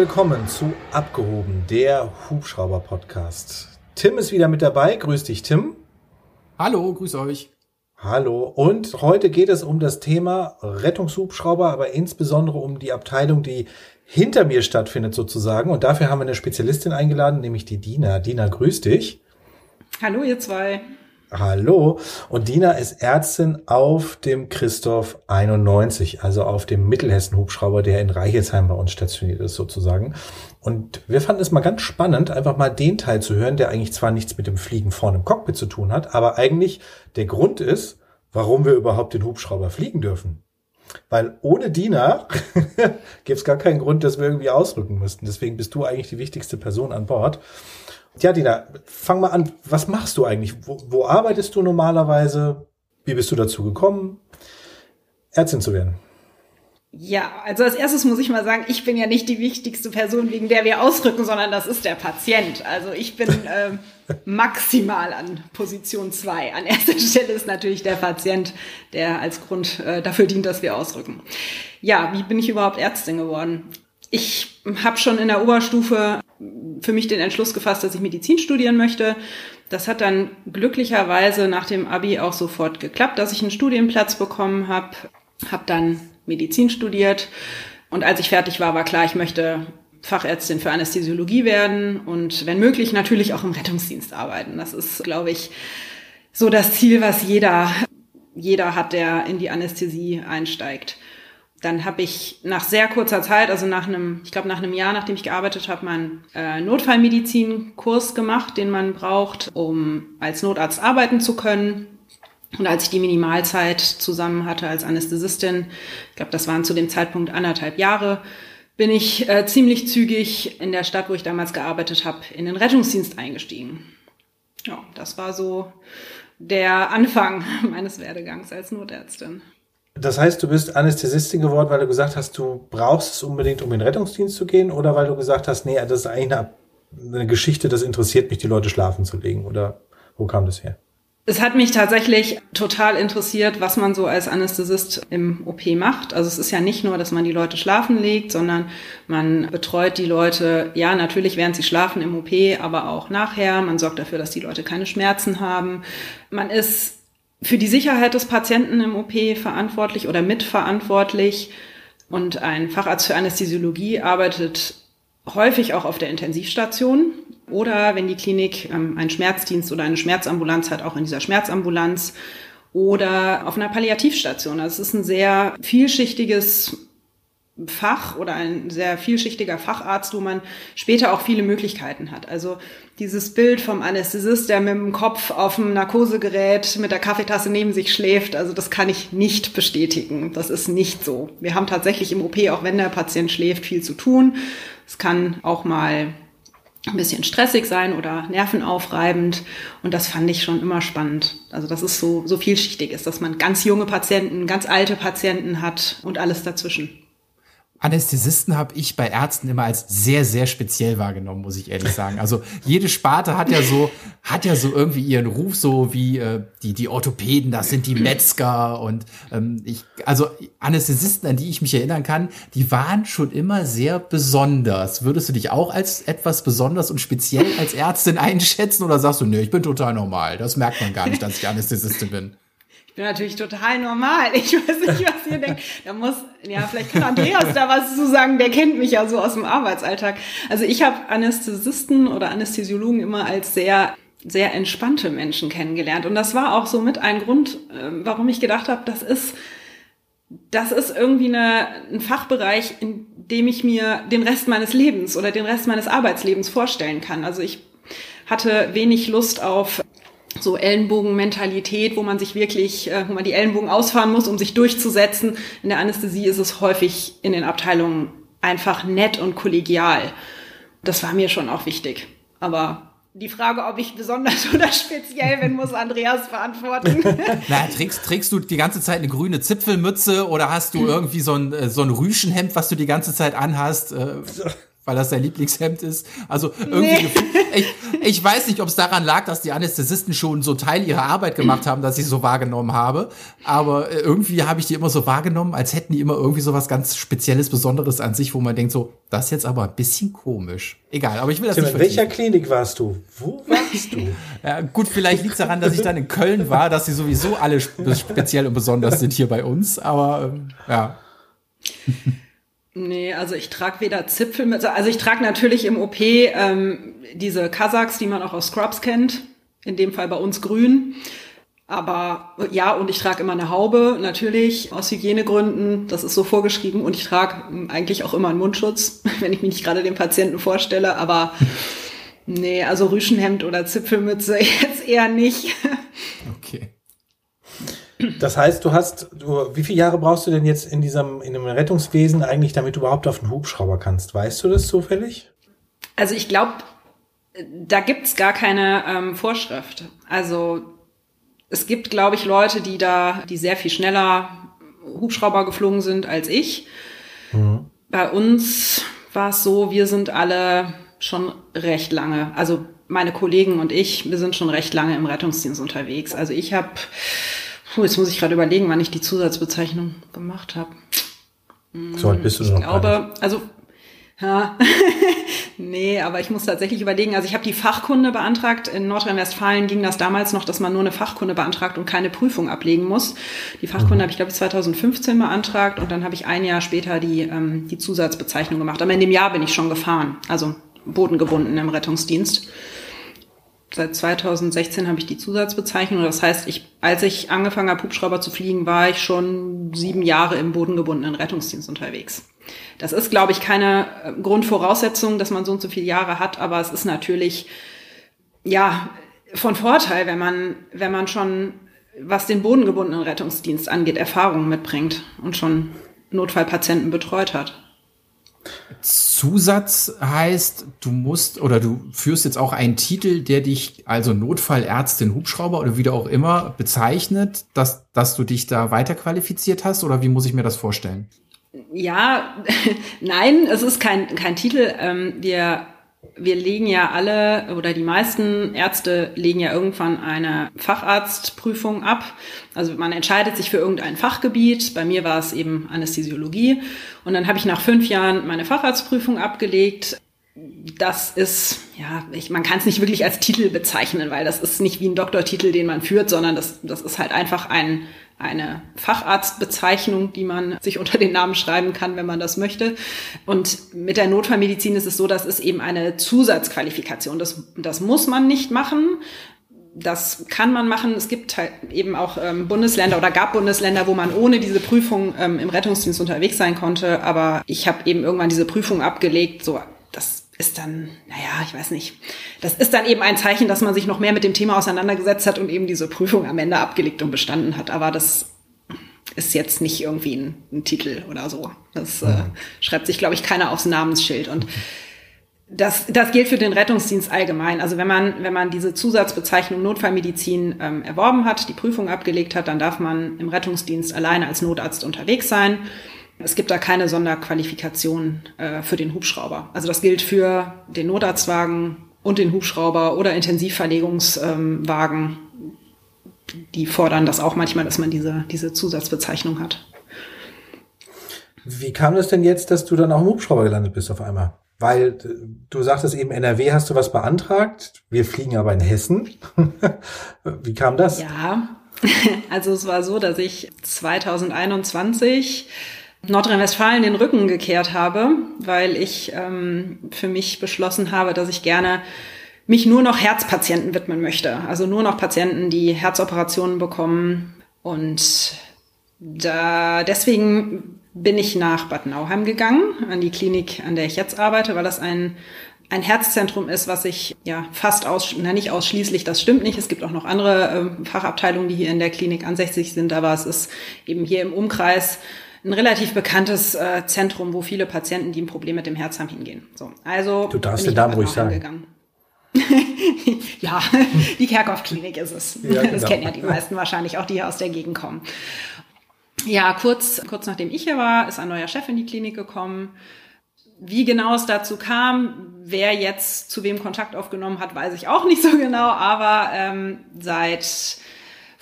willkommen zu Abgehoben, der Hubschrauber-Podcast. Tim ist wieder mit dabei. Grüß dich, Tim. Hallo, grüß euch. Hallo. Und heute geht es um das Thema Rettungshubschrauber, aber insbesondere um die Abteilung, die hinter mir stattfindet sozusagen. Und dafür haben wir eine Spezialistin eingeladen, nämlich die Dina. Dina, grüß dich. Hallo, ihr zwei. Hallo. Und Dina ist Ärztin auf dem Christoph 91, also auf dem Mittelhessen-Hubschrauber, der in Reichelsheim bei uns stationiert ist sozusagen. Und wir fanden es mal ganz spannend, einfach mal den Teil zu hören, der eigentlich zwar nichts mit dem Fliegen vorne im Cockpit zu tun hat, aber eigentlich der Grund ist, warum wir überhaupt den Hubschrauber fliegen dürfen. Weil ohne Dina gibt es gar keinen Grund, dass wir irgendwie ausrücken müssten. Deswegen bist du eigentlich die wichtigste Person an Bord. Ja, Dina, fang mal an. Was machst du eigentlich? Wo, wo arbeitest du normalerweise? Wie bist du dazu gekommen, Ärztin zu werden? Ja, also als erstes muss ich mal sagen, ich bin ja nicht die wichtigste Person, wegen der wir ausrücken, sondern das ist der Patient. Also ich bin äh, maximal an Position zwei. An erster Stelle ist natürlich der Patient, der als Grund äh, dafür dient, dass wir ausrücken. Ja, wie bin ich überhaupt Ärztin geworden? Ich habe schon in der Oberstufe für mich den Entschluss gefasst, dass ich Medizin studieren möchte. Das hat dann glücklicherweise nach dem Abi auch sofort geklappt, dass ich einen Studienplatz bekommen habe. Habe dann Medizin studiert und als ich fertig war, war klar, ich möchte Fachärztin für Anästhesiologie werden und wenn möglich natürlich auch im Rettungsdienst arbeiten. Das ist, glaube ich, so das Ziel, was jeder, jeder hat, der in die Anästhesie einsteigt dann habe ich nach sehr kurzer Zeit, also nach einem, ich glaube nach einem Jahr, nachdem ich gearbeitet habe, meinen äh, Notfallmedizin-Kurs gemacht, den man braucht, um als Notarzt arbeiten zu können. Und als ich die Minimalzeit zusammen hatte als Anästhesistin, ich glaube, das waren zu dem Zeitpunkt anderthalb Jahre, bin ich äh, ziemlich zügig in der Stadt, wo ich damals gearbeitet habe, in den Rettungsdienst eingestiegen. Ja, das war so der Anfang meines Werdegangs als Notärztin. Das heißt, du bist Anästhesistin geworden, weil du gesagt hast, du brauchst es unbedingt, um in den Rettungsdienst zu gehen, oder weil du gesagt hast, nee, das ist eigentlich eine, Geschichte, das interessiert mich, die Leute schlafen zu legen, oder wo kam das her? Es hat mich tatsächlich total interessiert, was man so als Anästhesist im OP macht. Also es ist ja nicht nur, dass man die Leute schlafen legt, sondern man betreut die Leute, ja, natürlich während sie schlafen im OP, aber auch nachher. Man sorgt dafür, dass die Leute keine Schmerzen haben. Man ist für die Sicherheit des Patienten im OP verantwortlich oder mitverantwortlich. Und ein Facharzt für Anästhesiologie arbeitet häufig auch auf der Intensivstation oder wenn die Klinik ähm, einen Schmerzdienst oder eine Schmerzambulanz hat, auch in dieser Schmerzambulanz oder auf einer Palliativstation. Also es ist ein sehr vielschichtiges Fach oder ein sehr vielschichtiger Facharzt, wo man später auch viele Möglichkeiten hat. Also dieses Bild vom Anästhesist, der mit dem Kopf auf dem Narkosegerät mit der Kaffeetasse neben sich schläft, also das kann ich nicht bestätigen. Das ist nicht so. Wir haben tatsächlich im OP, auch wenn der Patient schläft, viel zu tun. Es kann auch mal ein bisschen stressig sein oder nervenaufreibend. Und das fand ich schon immer spannend. Also, dass es so, so vielschichtig ist, dass man ganz junge Patienten, ganz alte Patienten hat und alles dazwischen. Anästhesisten habe ich bei Ärzten immer als sehr, sehr speziell wahrgenommen, muss ich ehrlich sagen. Also jede Sparte hat ja so, hat ja so irgendwie ihren Ruf, so wie äh, die, die Orthopäden, das sind die Metzger und ähm, ich, also Anästhesisten, an die ich mich erinnern kann, die waren schon immer sehr besonders. Würdest du dich auch als etwas besonders und speziell als Ärztin einschätzen oder sagst du, nee, ich bin total normal, das merkt man gar nicht, dass ich Anästhesistin bin? Bin natürlich total normal. Ich weiß nicht, was ihr denkt. Da muss, ja, vielleicht kann Andreas da was zu sagen. Der kennt mich ja so aus dem Arbeitsalltag. Also ich habe Anästhesisten oder Anästhesiologen immer als sehr sehr entspannte Menschen kennengelernt. Und das war auch so mit ein Grund, ähm, warum ich gedacht habe, das ist, das ist irgendwie eine, ein Fachbereich, in dem ich mir den Rest meines Lebens oder den Rest meines Arbeitslebens vorstellen kann. Also ich hatte wenig Lust auf so Ellenbogenmentalität, wo man sich wirklich, äh, wo man die Ellenbogen ausfahren muss, um sich durchzusetzen. In der Anästhesie ist es häufig in den Abteilungen einfach nett und kollegial. Das war mir schon auch wichtig. Aber die Frage, ob ich besonders oder speziell bin, muss Andreas beantworten. Na, trägst, trägst du die ganze Zeit eine grüne Zipfelmütze oder hast du irgendwie so ein, äh, so ein Rüschenhemd, was du die ganze Zeit anhast? Weil das sein Lieblingshemd ist. Also irgendwie, nee. ich, ich weiß nicht, ob es daran lag, dass die Anästhesisten schon so Teil ihrer Arbeit gemacht haben, dass ich so wahrgenommen habe. Aber äh, irgendwie habe ich die immer so wahrgenommen, als hätten die immer irgendwie so was ganz Spezielles, Besonderes an sich, wo man denkt so, das ist jetzt aber ein bisschen komisch. Egal, aber ich will das Tim, nicht In welcher Klinik warst du? Wo warst du? ja, gut, vielleicht liegt es daran, dass ich dann in Köln war, dass sie sowieso alle speziell und besonders sind hier bei uns. Aber ähm, ja. Nee, also ich trage weder Zipfel mit, also ich trage natürlich im OP ähm, diese Kasachs, die man auch aus Scrubs kennt, in dem Fall bei uns grün. Aber ja, und ich trage immer eine Haube, natürlich, aus Hygienegründen, das ist so vorgeschrieben. Und ich trage eigentlich auch immer einen Mundschutz, wenn ich mich nicht gerade dem Patienten vorstelle. Aber nee, also Rüschenhemd oder Zipfelmütze jetzt eher nicht. Okay. Das heißt, du hast, du, wie viele Jahre brauchst du denn jetzt in diesem, in dem Rettungswesen eigentlich, damit du überhaupt auf den Hubschrauber kannst? Weißt du das zufällig? Also ich glaube, da gibt's gar keine ähm, Vorschrift. Also es gibt, glaube ich, Leute, die da, die sehr viel schneller Hubschrauber geflogen sind als ich. Mhm. Bei uns war es so, wir sind alle schon recht lange, also meine Kollegen und ich, wir sind schon recht lange im Rettungsdienst unterwegs. Also ich habe Puh, jetzt muss ich gerade überlegen, wann ich die Zusatzbezeichnung gemacht habe. So alt bist du ich noch. Ich glaube, also ja, nee, aber ich muss tatsächlich überlegen. Also ich habe die Fachkunde beantragt. In Nordrhein-Westfalen ging das damals noch, dass man nur eine Fachkunde beantragt und keine Prüfung ablegen muss. Die Fachkunde mhm. habe ich, glaube ich, 2015 beantragt und dann habe ich ein Jahr später die, ähm, die Zusatzbezeichnung gemacht. Aber in dem Jahr bin ich schon gefahren, also bodengebunden im Rettungsdienst seit 2016 habe ich die Zusatzbezeichnung. Das heißt, ich, als ich angefangen habe, Hubschrauber zu fliegen, war ich schon sieben Jahre im bodengebundenen Rettungsdienst unterwegs. Das ist, glaube ich, keine äh, Grundvoraussetzung, dass man so und so viele Jahre hat, aber es ist natürlich, ja, von Vorteil, wenn man, wenn man schon, was den bodengebundenen Rettungsdienst angeht, Erfahrungen mitbringt und schon Notfallpatienten betreut hat. Zusatz heißt, du musst oder du führst jetzt auch einen Titel, der dich also Notfallärztin Hubschrauber oder wie auch immer bezeichnet, dass, dass du dich da weiterqualifiziert hast oder wie muss ich mir das vorstellen? Ja, nein, es ist kein, kein Titel. Ähm, wir wir legen ja alle oder die meisten Ärzte legen ja irgendwann eine Facharztprüfung ab. Also man entscheidet sich für irgendein Fachgebiet. Bei mir war es eben Anästhesiologie. Und dann habe ich nach fünf Jahren meine Facharztprüfung abgelegt. Das ist, ja, ich, man kann es nicht wirklich als Titel bezeichnen, weil das ist nicht wie ein Doktortitel, den man führt, sondern das, das ist halt einfach ein, eine Facharztbezeichnung, die man sich unter den Namen schreiben kann, wenn man das möchte. Und mit der Notfallmedizin ist es so, dass es eben eine Zusatzqualifikation. Das, das muss man nicht machen. Das kann man machen. Es gibt halt eben auch ähm, Bundesländer oder gab Bundesländer, wo man ohne diese Prüfung ähm, im Rettungsdienst unterwegs sein konnte. Aber ich habe eben irgendwann diese Prüfung abgelegt. So, das ist dann, naja, ich weiß nicht. Das ist dann eben ein Zeichen, dass man sich noch mehr mit dem Thema auseinandergesetzt hat und eben diese Prüfung am Ende abgelegt und bestanden hat. Aber das ist jetzt nicht irgendwie ein, ein Titel oder so. Das äh, schreibt sich, glaube ich, keiner aufs Namensschild. Und das, das gilt für den Rettungsdienst allgemein. Also wenn man, wenn man diese Zusatzbezeichnung Notfallmedizin ähm, erworben hat, die Prüfung abgelegt hat, dann darf man im Rettungsdienst alleine als Notarzt unterwegs sein. Es gibt da keine Sonderqualifikation äh, für den Hubschrauber. Also das gilt für den Notarztwagen und den Hubschrauber oder Intensivverlegungswagen. Die fordern das auch manchmal, dass man diese, diese Zusatzbezeichnung hat. Wie kam das denn jetzt, dass du dann auch im Hubschrauber gelandet bist auf einmal? Weil du sagtest eben, NRW hast du was beantragt. Wir fliegen aber in Hessen. Wie kam das? Ja, also es war so, dass ich 2021 Nordrhein-Westfalen den Rücken gekehrt habe, weil ich ähm, für mich beschlossen habe, dass ich gerne mich nur noch Herzpatienten widmen möchte. Also nur noch Patienten, die Herzoperationen bekommen. Und da, deswegen bin ich nach Bad Nauheim gegangen, an die Klinik, an der ich jetzt arbeite, weil das ein, ein Herzzentrum ist, was ich ja fast aus, na nicht ausschließlich, das stimmt nicht. Es gibt auch noch andere äh, Fachabteilungen, die hier in der Klinik ansässig sind, aber es ist eben hier im Umkreis ein relativ bekanntes äh, Zentrum, wo viele Patienten, die ein Problem mit dem Herz haben, hingehen. So, also du darfst den Namen ruhig sagen. ja, die Kerkhoff-Klinik ist es. Ja, genau. Das kennen ja die meisten wahrscheinlich, auch die hier aus der Gegend kommen. Ja, kurz, kurz nachdem ich hier war, ist ein neuer Chef in die Klinik gekommen. wie genau es dazu kam, wer jetzt zu wem Kontakt aufgenommen hat, weiß ich auch nicht so genau, aber ähm, seit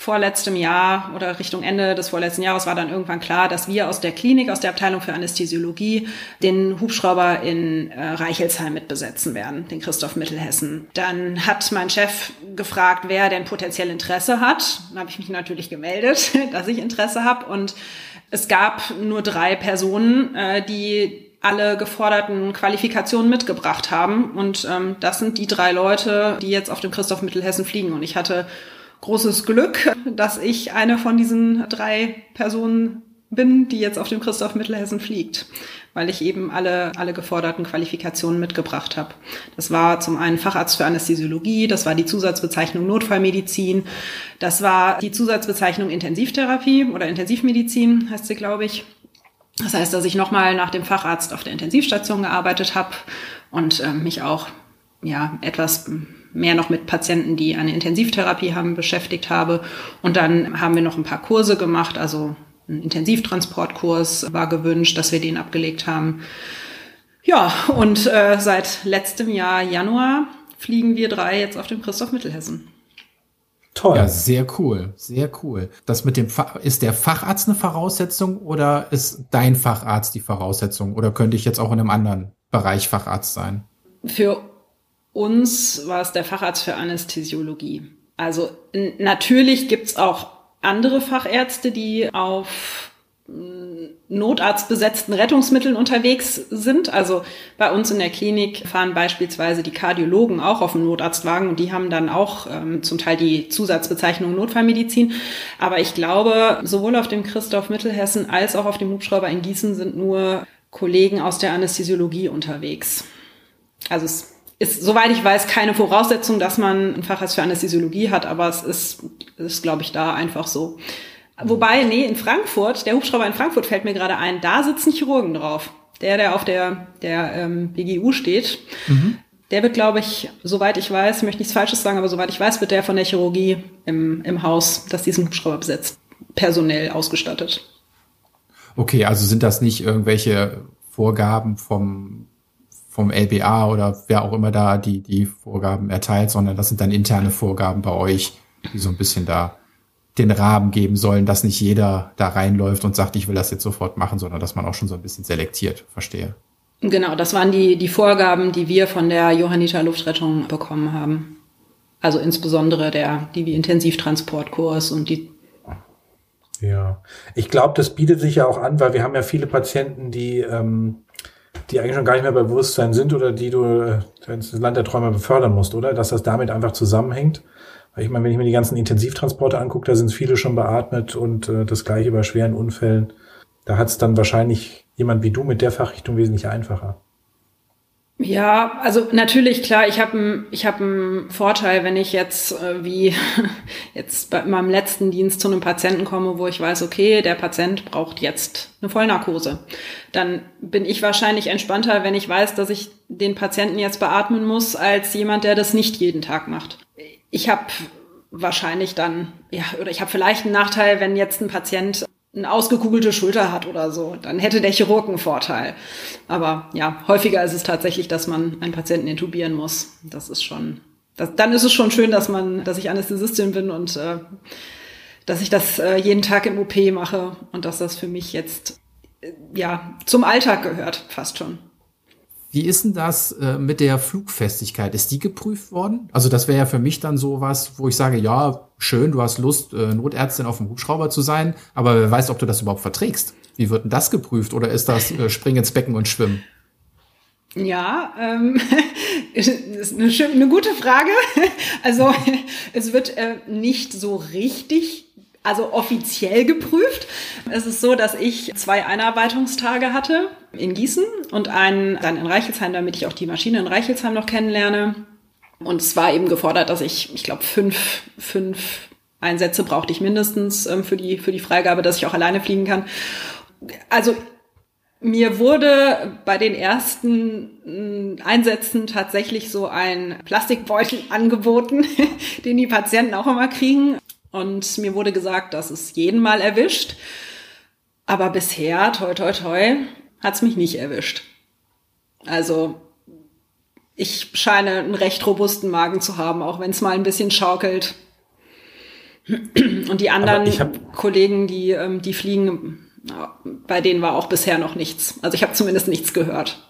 vorletztem Jahr oder Richtung Ende des vorletzten Jahres war dann irgendwann klar, dass wir aus der Klinik, aus der Abteilung für Anästhesiologie, den Hubschrauber in äh, Reichelsheim mitbesetzen werden, den Christoph Mittelhessen. Dann hat mein Chef gefragt, wer denn potenziell Interesse hat. Dann habe ich mich natürlich gemeldet, dass ich Interesse habe. Und es gab nur drei Personen, äh, die alle geforderten Qualifikationen mitgebracht haben. Und ähm, das sind die drei Leute, die jetzt auf dem Christoph Mittelhessen fliegen. Und ich hatte großes Glück, dass ich eine von diesen drei Personen bin, die jetzt auf dem Christoph Mittelhessen fliegt, weil ich eben alle, alle geforderten Qualifikationen mitgebracht habe. Das war zum einen Facharzt für Anästhesiologie, das war die Zusatzbezeichnung Notfallmedizin, das war die Zusatzbezeichnung Intensivtherapie oder Intensivmedizin heißt sie, glaube ich. Das heißt, dass ich nochmal nach dem Facharzt auf der Intensivstation gearbeitet habe und äh, mich auch ja etwas mehr noch mit Patienten, die eine Intensivtherapie haben, beschäftigt habe. Und dann haben wir noch ein paar Kurse gemacht, also ein Intensivtransportkurs war gewünscht, dass wir den abgelegt haben. Ja, und äh, seit letztem Jahr Januar fliegen wir drei jetzt auf dem Christoph Mittelhessen. Toll. Ja, sehr cool, sehr cool. Das mit dem Fa ist der Facharzt eine Voraussetzung oder ist dein Facharzt die Voraussetzung oder könnte ich jetzt auch in einem anderen Bereich Facharzt sein? Für uns war es der Facharzt für Anästhesiologie. Also natürlich gibt's auch andere Fachärzte, die auf mm, notarztbesetzten Rettungsmitteln unterwegs sind. Also bei uns in der Klinik fahren beispielsweise die Kardiologen auch auf dem Notarztwagen und die haben dann auch ähm, zum Teil die Zusatzbezeichnung Notfallmedizin. Aber ich glaube, sowohl auf dem Christoph Mittelhessen als auch auf dem Hubschrauber in Gießen sind nur Kollegen aus der Anästhesiologie unterwegs. Also es ist, soweit ich weiß, keine Voraussetzung, dass man ein Facharzt für Anästhesiologie hat, aber es ist, ist glaube ich, da einfach so. Wobei, nee, in Frankfurt, der Hubschrauber in Frankfurt fällt mir gerade ein, da sitzen Chirurgen drauf. Der, der auf der, der ähm, BGU steht, mhm. der wird, glaube ich, soweit ich weiß, ich möchte nichts Falsches sagen, aber soweit ich weiß, wird der von der Chirurgie im, im Haus, das diesen Hubschrauber besetzt, personell ausgestattet. Okay, also sind das nicht irgendwelche Vorgaben vom vom LBA oder wer auch immer da die, die Vorgaben erteilt, sondern das sind dann interne Vorgaben bei euch, die so ein bisschen da den Rahmen geben sollen, dass nicht jeder da reinläuft und sagt, ich will das jetzt sofort machen, sondern dass man auch schon so ein bisschen selektiert. Verstehe. Genau, das waren die, die Vorgaben, die wir von der Johanniter Luftrettung bekommen haben. Also insbesondere der die Intensivtransportkurs und die ja, ich glaube, das bietet sich ja auch an, weil wir haben ja viele Patienten, die ähm, die eigentlich schon gar nicht mehr bei Bewusstsein sind oder die du äh, ins Land der Träume befördern musst, oder? Dass das damit einfach zusammenhängt. Weil ich meine, wenn ich mir die ganzen Intensivtransporte angucke, da sind viele schon beatmet und äh, das gleiche bei schweren Unfällen. Da hat es dann wahrscheinlich jemand wie du mit der Fachrichtung wesentlich einfacher. Ja, also natürlich, klar, ich habe ich hab einen Vorteil, wenn ich jetzt äh, wie jetzt bei meinem letzten Dienst zu einem Patienten komme, wo ich weiß, okay, der Patient braucht jetzt eine Vollnarkose. Dann bin ich wahrscheinlich entspannter, wenn ich weiß, dass ich den Patienten jetzt beatmen muss, als jemand, der das nicht jeden Tag macht. Ich habe wahrscheinlich dann, ja, oder ich habe vielleicht einen Nachteil, wenn jetzt ein Patient eine ausgekugelte Schulter hat oder so, dann hätte der Chirurg einen Vorteil. Aber ja, häufiger ist es tatsächlich, dass man einen Patienten intubieren muss. Das ist schon, das, dann ist es schon schön, dass man, dass ich Anästhesistin bin und äh, dass ich das äh, jeden Tag im OP mache und dass das für mich jetzt äh, ja zum Alltag gehört, fast schon. Wie ist denn das äh, mit der Flugfestigkeit? Ist die geprüft worden? Also das wäre ja für mich dann so was, wo ich sage, ja, schön, du hast Lust, äh, Notärztin auf dem Hubschrauber zu sein, aber wer weiß, ob du das überhaupt verträgst. Wie wird denn das geprüft? Oder ist das äh, Springen ins Becken und Schwimmen? Ja, ähm, ist eine, eine gute Frage. Also es wird äh, nicht so richtig also offiziell geprüft. Es ist so, dass ich zwei Einarbeitungstage hatte in Gießen und einen dann in Reichelsheim, damit ich auch die Maschine in Reichelsheim noch kennenlerne. Und es war eben gefordert, dass ich, ich glaube, fünf, fünf Einsätze brauchte ich mindestens ähm, für, die, für die Freigabe, dass ich auch alleine fliegen kann. Also mir wurde bei den ersten mm, Einsätzen tatsächlich so ein Plastikbeutel angeboten, den die Patienten auch immer kriegen. Und mir wurde gesagt, dass es jeden Mal erwischt. Aber bisher, toi, toi, toi, hat's mich nicht erwischt. Also ich scheine einen recht robusten Magen zu haben, auch wenn es mal ein bisschen schaukelt. Und die anderen Kollegen, die, ähm, die fliegen, bei denen war auch bisher noch nichts. Also ich habe zumindest nichts gehört.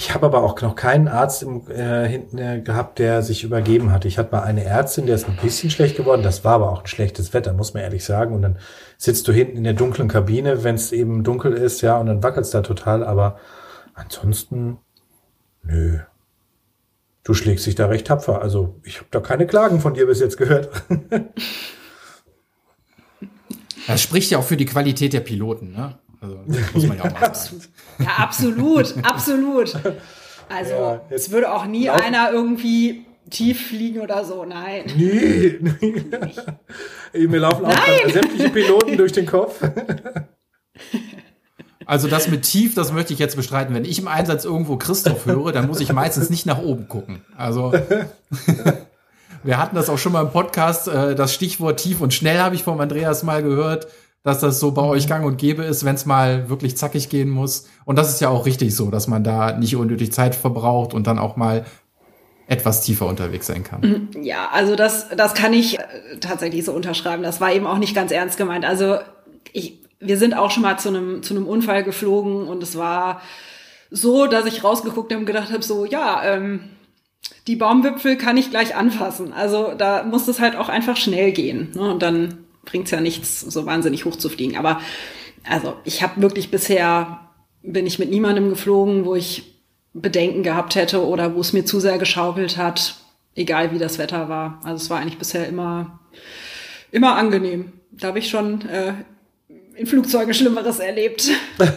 Ich habe aber auch noch keinen Arzt im, äh, hinten äh, gehabt, der sich übergeben hat. Ich hatte mal eine Ärztin, der ist ein bisschen schlecht geworden. Das war aber auch ein schlechtes Wetter, muss man ehrlich sagen. Und dann sitzt du hinten in der dunklen Kabine, wenn es eben dunkel ist, ja, und dann wackelt's da total. Aber ansonsten, nö. Du schlägst dich da recht tapfer. Also ich habe da keine Klagen von dir bis jetzt gehört. Das spricht ja auch für die Qualität der Piloten, ne? Also, muss man ja, auch mal sagen. Ja, absolut, absolut. Also, ja, es würde auch nie laufen. einer irgendwie tief fliegen oder so, nein. Nee, nee. Mir laufen auch sämtliche Piloten durch den Kopf. Also das mit tief, das möchte ich jetzt bestreiten. Wenn ich im Einsatz irgendwo Christoph höre, dann muss ich meistens nicht nach oben gucken. Also wir hatten das auch schon mal im Podcast, äh, das Stichwort tief und schnell habe ich vom Andreas mal gehört dass das so bei euch gang und gäbe ist, wenn es mal wirklich zackig gehen muss. Und das ist ja auch richtig so, dass man da nicht unnötig Zeit verbraucht und dann auch mal etwas tiefer unterwegs sein kann. Mhm. Ja, also das, das kann ich äh, tatsächlich so unterschreiben. Das war eben auch nicht ganz ernst gemeint. Also ich, wir sind auch schon mal zu einem, zu einem Unfall geflogen und es war so, dass ich rausgeguckt habe und gedacht habe, so, ja, ähm, die Baumwipfel kann ich gleich anfassen. Also da muss es halt auch einfach schnell gehen. Ne? Und dann bringt's ja nichts, so wahnsinnig hoch zu fliegen. Aber also ich habe wirklich bisher, bin ich mit niemandem geflogen, wo ich Bedenken gehabt hätte oder wo es mir zu sehr geschaukelt hat, egal wie das Wetter war. Also es war eigentlich bisher immer, immer angenehm. Da habe ich schon äh, in Flugzeugen Schlimmeres erlebt.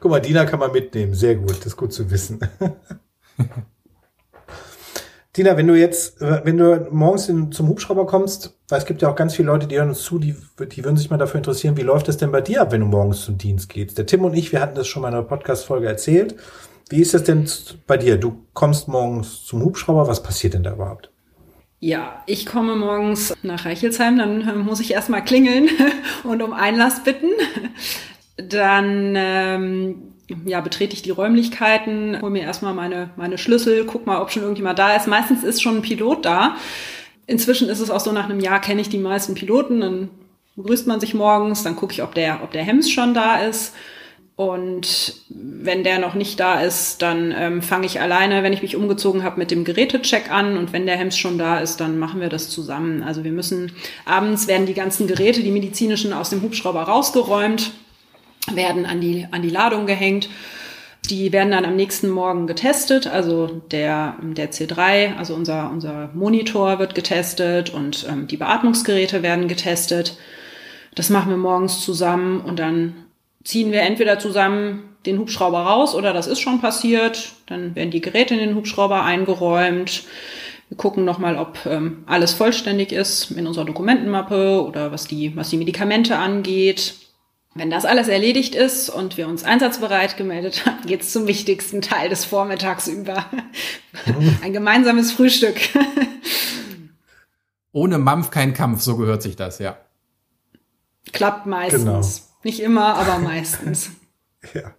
Guck mal, Dina kann man mitnehmen. Sehr gut, das ist gut zu wissen. Dina, wenn du jetzt, wenn du morgens in, zum Hubschrauber kommst, weil es gibt ja auch ganz viele Leute, die hören uns zu, die, die würden sich mal dafür interessieren, wie läuft es denn bei dir ab, wenn du morgens zum Dienst gehst? Der Tim und ich, wir hatten das schon mal in einer Podcast-Folge erzählt. Wie ist das denn bei dir? Du kommst morgens zum Hubschrauber, was passiert denn da überhaupt? Ja, ich komme morgens nach Reichelsheim, dann äh, muss ich erstmal klingeln und um Einlass bitten. Dann ähm, ja, betrete ich die Räumlichkeiten, hole mir erstmal meine, meine Schlüssel, guck mal, ob schon irgendjemand da ist. Meistens ist schon ein Pilot da. Inzwischen ist es auch so, nach einem Jahr kenne ich die meisten Piloten, dann begrüßt man sich morgens, dann gucke ich, ob der, ob der Hems schon da ist. Und wenn der noch nicht da ist, dann ähm, fange ich alleine, wenn ich mich umgezogen habe, mit dem Gerätecheck an. Und wenn der Hems schon da ist, dann machen wir das zusammen. Also wir müssen, abends werden die ganzen Geräte, die medizinischen, aus dem Hubschrauber rausgeräumt werden an die, an die Ladung gehängt. Die werden dann am nächsten Morgen getestet. Also der, der C3, also unser, unser Monitor wird getestet und ähm, die Beatmungsgeräte werden getestet. Das machen wir morgens zusammen und dann ziehen wir entweder zusammen den Hubschrauber raus oder das ist schon passiert. Dann werden die Geräte in den Hubschrauber eingeräumt. Wir gucken nochmal, ob ähm, alles vollständig ist in unserer Dokumentenmappe oder was die, was die Medikamente angeht. Wenn das alles erledigt ist und wir uns einsatzbereit gemeldet haben, geht's zum wichtigsten Teil des Vormittags über. Ein gemeinsames Frühstück. Ohne Mampf kein Kampf, so gehört sich das, ja. Klappt meistens. Genau. Nicht immer, aber meistens. ja.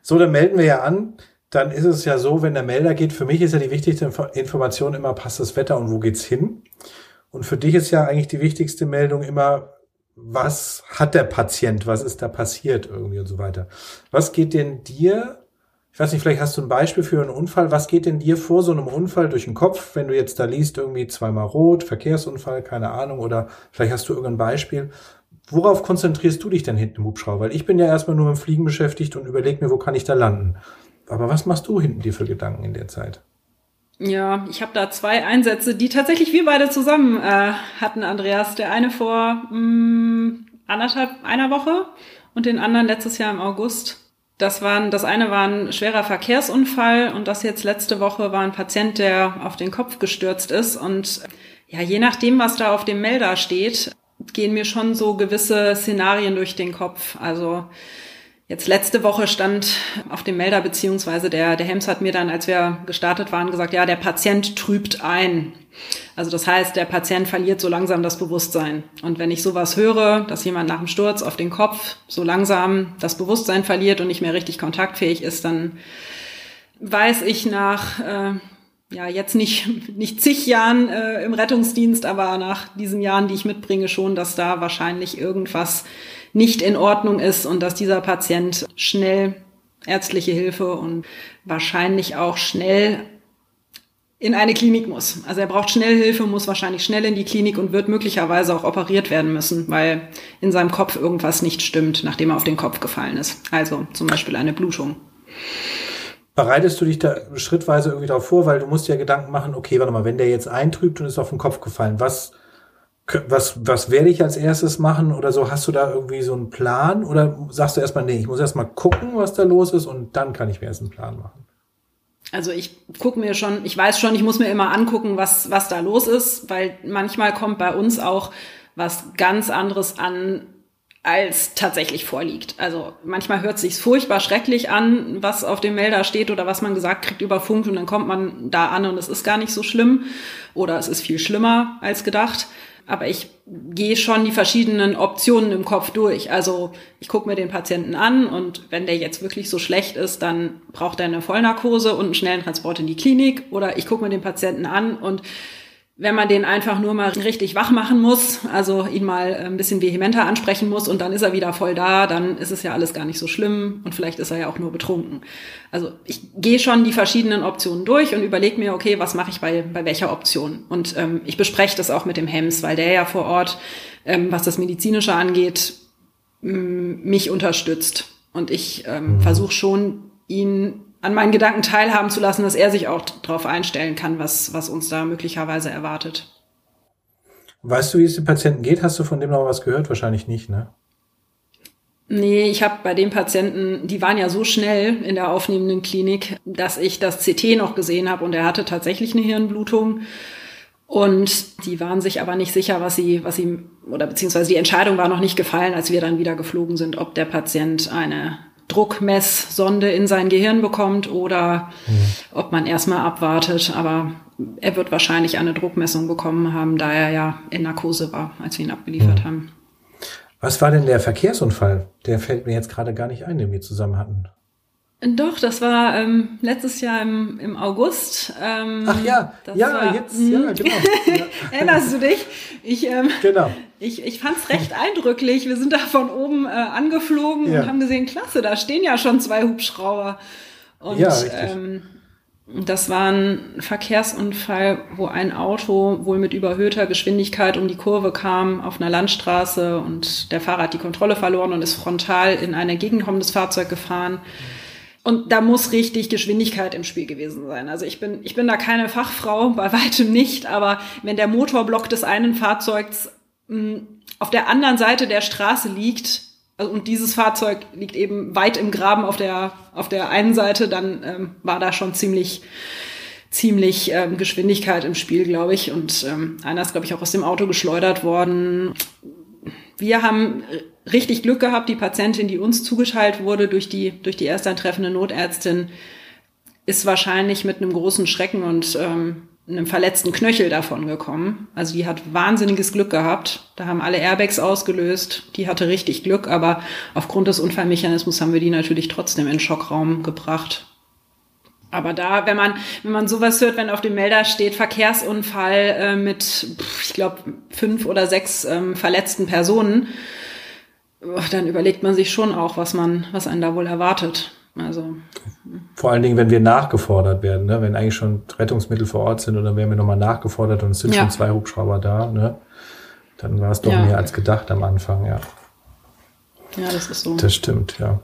So, dann melden wir ja an. Dann ist es ja so, wenn der Melder geht, für mich ist ja die wichtigste Information immer, passt das Wetter und wo geht's hin? Und für dich ist ja eigentlich die wichtigste Meldung immer, was hat der Patient, was ist da passiert irgendwie und so weiter. Was geht denn dir, ich weiß nicht, vielleicht hast du ein Beispiel für einen Unfall, was geht denn dir vor so einem Unfall durch den Kopf, wenn du jetzt da liest, irgendwie zweimal rot, Verkehrsunfall, keine Ahnung, oder vielleicht hast du irgendein Beispiel. Worauf konzentrierst du dich denn hinten im Hubschrauber? Weil ich bin ja erstmal nur mit dem Fliegen beschäftigt und überleg mir, wo kann ich da landen. Aber was machst du hinten dir für Gedanken in der Zeit? Ja, ich habe da zwei Einsätze, die tatsächlich wir beide zusammen äh, hatten, Andreas. Der eine vor mh, mm, anderthalb, einer Woche und den anderen letztes Jahr im August. Das waren, das eine war ein schwerer Verkehrsunfall und das jetzt letzte Woche war ein Patient, der auf den Kopf gestürzt ist. Und ja, je nachdem, was da auf dem Melder steht, gehen mir schon so gewisse Szenarien durch den Kopf. Also Jetzt letzte Woche stand auf dem Melder, beziehungsweise der, der Hems hat mir dann, als wir gestartet waren, gesagt, ja, der Patient trübt ein. Also das heißt, der Patient verliert so langsam das Bewusstsein. Und wenn ich sowas höre, dass jemand nach dem Sturz auf den Kopf so langsam das Bewusstsein verliert und nicht mehr richtig kontaktfähig ist, dann weiß ich nach äh, ja jetzt nicht nicht zig Jahren äh, im Rettungsdienst, aber nach diesen Jahren, die ich mitbringe, schon, dass da wahrscheinlich irgendwas nicht in Ordnung ist und dass dieser Patient schnell ärztliche Hilfe und wahrscheinlich auch schnell in eine Klinik muss. Also er braucht schnell Hilfe, muss wahrscheinlich schnell in die Klinik und wird möglicherweise auch operiert werden müssen, weil in seinem Kopf irgendwas nicht stimmt, nachdem er auf den Kopf gefallen ist. Also zum Beispiel eine Blutung. Bereitest du dich da schrittweise irgendwie darauf vor, weil du musst ja Gedanken machen, okay, warte mal, wenn der jetzt eintrübt und ist auf den Kopf gefallen, was, was, was werde ich als erstes machen oder so? Hast du da irgendwie so einen Plan oder sagst du erstmal, nee, ich muss erstmal gucken, was da los ist und dann kann ich mir erst einen Plan machen? Also ich gucke mir schon, ich weiß schon, ich muss mir immer angucken, was, was da los ist, weil manchmal kommt bei uns auch was ganz anderes an, als tatsächlich vorliegt. Also manchmal hört sich's furchtbar schrecklich an, was auf dem Melder steht oder was man gesagt kriegt über Funk und dann kommt man da an und es ist gar nicht so schlimm oder es ist viel schlimmer als gedacht. Aber ich gehe schon die verschiedenen Optionen im Kopf durch. Also ich gucke mir den Patienten an und wenn der jetzt wirklich so schlecht ist, dann braucht er eine Vollnarkose und einen schnellen Transport in die Klinik. Oder ich gucke mir den Patienten an und wenn man den einfach nur mal richtig wach machen muss, also ihn mal ein bisschen vehementer ansprechen muss und dann ist er wieder voll da, dann ist es ja alles gar nicht so schlimm und vielleicht ist er ja auch nur betrunken. Also ich gehe schon die verschiedenen Optionen durch und überlege mir, okay, was mache ich bei, bei welcher Option? Und ähm, ich bespreche das auch mit dem Hems, weil der ja vor Ort, ähm, was das Medizinische angeht, mich unterstützt. Und ich ähm, versuche schon, ihn an meinen Gedanken teilhaben zu lassen, dass er sich auch darauf einstellen kann, was, was uns da möglicherweise erwartet. Weißt du, wie es den Patienten geht? Hast du von dem noch was gehört? Wahrscheinlich nicht, ne? Nee, ich habe bei den Patienten, die waren ja so schnell in der aufnehmenden Klinik, dass ich das CT noch gesehen habe und er hatte tatsächlich eine Hirnblutung. Und die waren sich aber nicht sicher, was sie, was sie, oder beziehungsweise die Entscheidung war noch nicht gefallen, als wir dann wieder geflogen sind, ob der Patient eine Druckmesssonde in sein Gehirn bekommt oder mhm. ob man erstmal abwartet. Aber er wird wahrscheinlich eine Druckmessung bekommen haben, da er ja in Narkose war, als wir ihn abgeliefert mhm. haben. Was war denn der Verkehrsunfall? Der fällt mir jetzt gerade gar nicht ein, den wir zusammen hatten. Doch, das war ähm, letztes Jahr im, im August. Ähm, Ach ja, ja, war, jetzt, ja, hm. genau. Ja. Erinnerst du dich? Ich, ähm, genau. ich, ich fand es recht eindrücklich. Wir sind da von oben äh, angeflogen ja. und haben gesehen, klasse, da stehen ja schon zwei Hubschrauber. Und ja, ähm, das war ein Verkehrsunfall, wo ein Auto wohl mit überhöhter Geschwindigkeit um die Kurve kam auf einer Landstraße und der Fahrer hat die Kontrolle verloren und ist frontal in ein entgegenkommendes Fahrzeug gefahren. Mhm und da muss richtig Geschwindigkeit im Spiel gewesen sein. Also ich bin, ich bin da keine Fachfrau, bei weitem nicht, aber wenn der Motorblock des einen Fahrzeugs mh, hm, auf der anderen Seite der Straße liegt, also, und dieses Fahrzeug liegt eben weit im Graben auf der, auf der einen Seite, dann ähm, war da schon ziemlich, ziemlich ähm, Geschwindigkeit im Spiel, glaube ich. Und ähm, einer ist, glaube ich, auch aus dem Auto geschleudert worden. Wir haben richtig Glück gehabt. Die Patientin, die uns zugeteilt wurde durch die, durch die erst eintreffende Notärztin, ist wahrscheinlich mit einem großen Schrecken und ähm, einem verletzten Knöchel davon gekommen. Also die hat wahnsinniges Glück gehabt. Da haben alle Airbags ausgelöst. Die hatte richtig Glück, aber aufgrund des Unfallmechanismus haben wir die natürlich trotzdem in Schockraum gebracht. Aber da, wenn man, wenn man sowas hört, wenn auf dem Melder steht Verkehrsunfall äh, mit, ich glaube, fünf oder sechs ähm, verletzten Personen, dann überlegt man sich schon auch, was man, was einen da wohl erwartet. Also. Vor allen Dingen, wenn wir nachgefordert werden, ne? wenn eigentlich schon Rettungsmittel vor Ort sind und dann werden wir nochmal nachgefordert und es sind ja. schon zwei Hubschrauber da, ne? Dann war es doch ja. mehr als gedacht am Anfang, ja. Ja, das ist so. Das stimmt, ja.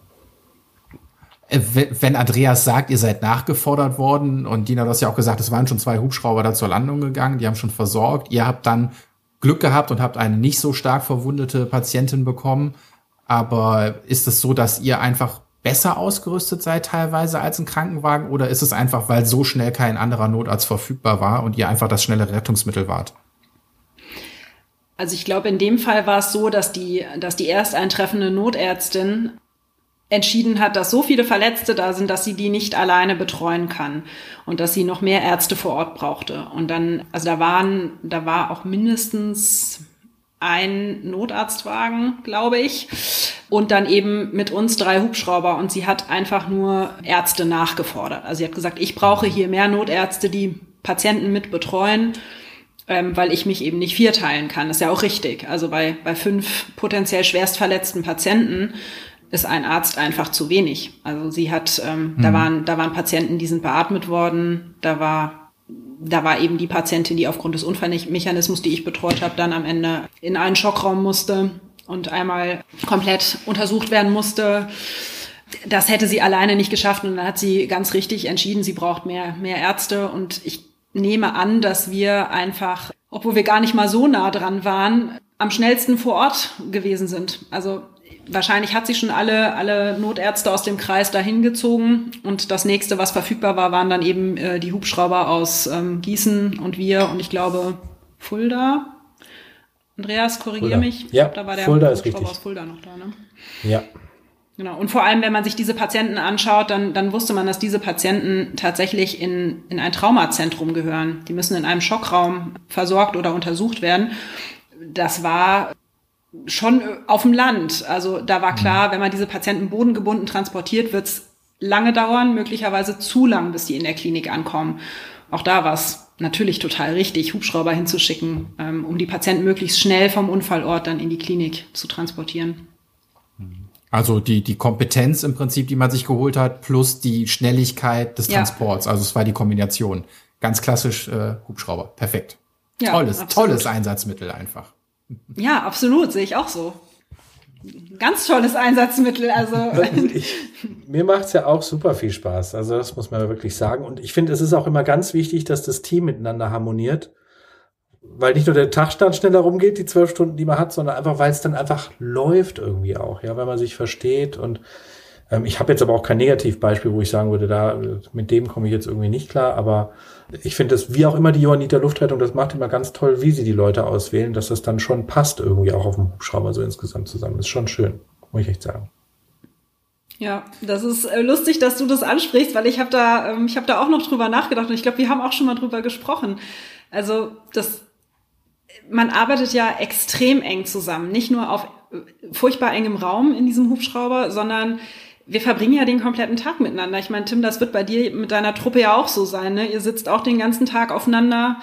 Äh, wenn Andreas sagt, ihr seid nachgefordert worden und Dina, du hast ja auch gesagt, es waren schon zwei Hubschrauber da zur Landung gegangen, die haben schon versorgt. Ihr habt dann Glück gehabt und habt eine nicht so stark verwundete Patientin bekommen. Aber ist es so, dass ihr einfach besser ausgerüstet seid teilweise als ein Krankenwagen oder ist es einfach, weil so schnell kein anderer Notarzt verfügbar war und ihr einfach das schnelle Rettungsmittel wart? Also ich glaube, in dem Fall war es so, dass die, dass die erst eintreffende Notärztin entschieden hat, dass so viele Verletzte da sind, dass sie die nicht alleine betreuen kann und dass sie noch mehr Ärzte vor Ort brauchte. Und dann, also da waren, da war auch mindestens ein Notarztwagen, glaube ich, und dann eben mit uns drei Hubschrauber. Und sie hat einfach nur Ärzte nachgefordert. Also sie hat gesagt, ich brauche hier mehr Notärzte, die Patienten mit betreuen, ähm, weil ich mich eben nicht vierteilen kann. Das ist ja auch richtig. Also bei, bei fünf potenziell schwerst verletzten Patienten ist ein Arzt einfach zu wenig. Also sie hat, ähm, mhm. da waren, da waren Patienten, die sind beatmet worden, da war da war eben die Patientin, die aufgrund des Unfallmechanismus, die ich betreut habe, dann am Ende in einen Schockraum musste und einmal komplett untersucht werden musste. Das hätte sie alleine nicht geschafft und dann hat sie ganz richtig entschieden, sie braucht mehr, mehr Ärzte und ich nehme an, dass wir einfach, obwohl wir gar nicht mal so nah dran waren, am schnellsten vor Ort gewesen sind. Also wahrscheinlich hat sie schon alle, alle Notärzte aus dem Kreis dahin gezogen und das nächste, was verfügbar war, waren dann eben äh, die Hubschrauber aus ähm, Gießen und wir und ich glaube Fulda. Andreas, korrigiere mich. Ja, da war der Fulda Hubschrauber ist richtig. aus Fulda noch da, ne? Ja. Genau. Und vor allem, wenn man sich diese Patienten anschaut, dann, dann wusste man, dass diese Patienten tatsächlich in, in ein Traumazentrum gehören. Die müssen in einem Schockraum versorgt oder untersucht werden. Das war schon auf dem Land. Also da war klar, wenn man diese Patienten bodengebunden transportiert, wird es lange dauern, möglicherweise zu lang, bis die in der Klinik ankommen. Auch da war es natürlich total richtig, Hubschrauber hinzuschicken, ähm, um die Patienten möglichst schnell vom Unfallort dann in die Klinik zu transportieren. Also die, die Kompetenz im Prinzip, die man sich geholt hat, plus die Schnelligkeit des Ja. Transports. Also es war die Kombination. Ganz klassisch äh, Hubschrauber. Perfekt. Ja, tolles, absolut. tolles Einsatzmittel einfach. Ja, absolut, sehe ich auch so. Ganz tolles Einsatzmittel. Also Ich, mir macht's ja auch super viel Spaß. Also das muss man wirklich sagen. Und ich finde, es ist auch immer ganz wichtig, dass das Team miteinander harmoniert. Weil nicht nur der Tagstand schneller rumgeht, die zwölf Stunden, die man hat, sondern einfach, weil es dann einfach läuft irgendwie auch, ja, weil man sich versteht. Und ähm, ich habe jetzt aber auch kein Negativbeispiel, wo ich sagen würde, da mit dem komme ich jetzt irgendwie nicht klar. Aber ich finde das, wie auch immer die Johanniter Luftrettung das macht, immer ganz toll, wie sie die Leute auswählen, dass das dann schon passt irgendwie auch auf dem Hubschrauber so insgesamt zusammen. Ist schon schön, muss ich echt sagen. Ja, das ist äh, lustig, dass du das ansprichst, weil ich habe da, ähm, ich habe da auch noch drüber nachgedacht und ich glaube, wir haben auch schon mal drüber gesprochen. Also das, man arbeitet ja extrem eng zusammen, nicht nur auf äh, furchtbar engem Raum in diesem Hubschrauber, sondern wir verbringen ja den kompletten Tag miteinander. Ich meine, Tim, das wird bei dir mit deiner Truppe ja auch so sein. Ne? Ihr sitzt auch den ganzen Tag aufeinander.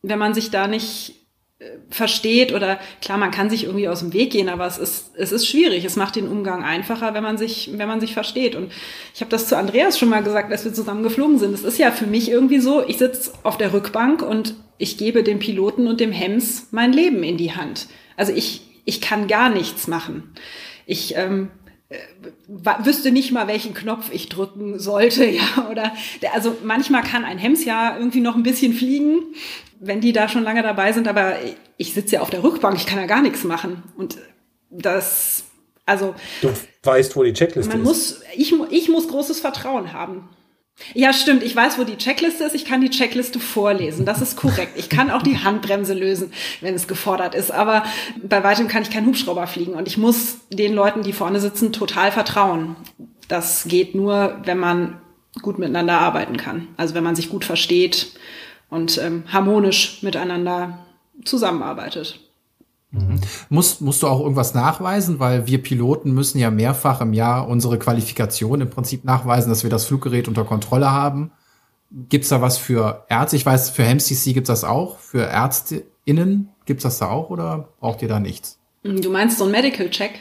Wenn man sich da nicht äh, versteht oder klar, man kann sich irgendwie aus dem Weg gehen, aber es ist es ist schwierig. Es macht den Umgang einfacher, wenn man sich wenn man sich versteht. Und ich habe das zu Andreas schon mal gesagt, als wir zusammen geflogen sind. Es ist ja für mich irgendwie so, ich sitze auf der Rückbank und ich gebe dem Piloten und dem Hems mein Leben in die Hand. Also ich ich kann gar nichts machen. Ich ähm, wüsste nicht mal, welchen Knopf ich drücken sollte, ja, oder, der- also manchmal kann ein Hems ja irgendwie noch ein bisschen fliegen, wenn die da schon lange dabei sind, aber ich sitze ja auf der Rückbank, ich kann ja gar nichts machen und das, also Du weißt, wo die Checkliste man ist. muss, ich, ich muss großes Vertrauen haben. Ja, stimmt. Ich weiß, wo die Checkliste ist. Ich kann die Checkliste vorlesen. Das ist korrekt. Ich kann auch die Handbremse lösen, wenn es gefordert ist. Aber bei weitem kann ich keinen Hubschrauber fliegen. Und ich muss den Leuten, die vorne sitzen, total vertrauen. Das geht nur, wenn man gut miteinander arbeiten kann. Also wenn man sich gut versteht und ähm, harmonisch miteinander zusammenarbeitet. Musst, musst du auch irgendwas nachweisen, weil wir Piloten müssen ja mehrfach im Jahr unsere Qualifikation im Prinzip nachweisen, dass wir das Fluggerät unter Kontrolle haben. Gibt's da was für Ärzte? Ich weiß, für HemCC gibt's das auch. Für ÄrztInnen gibt's das da auch oder braucht ihr da nichts? Du meinst so ein Medical Check?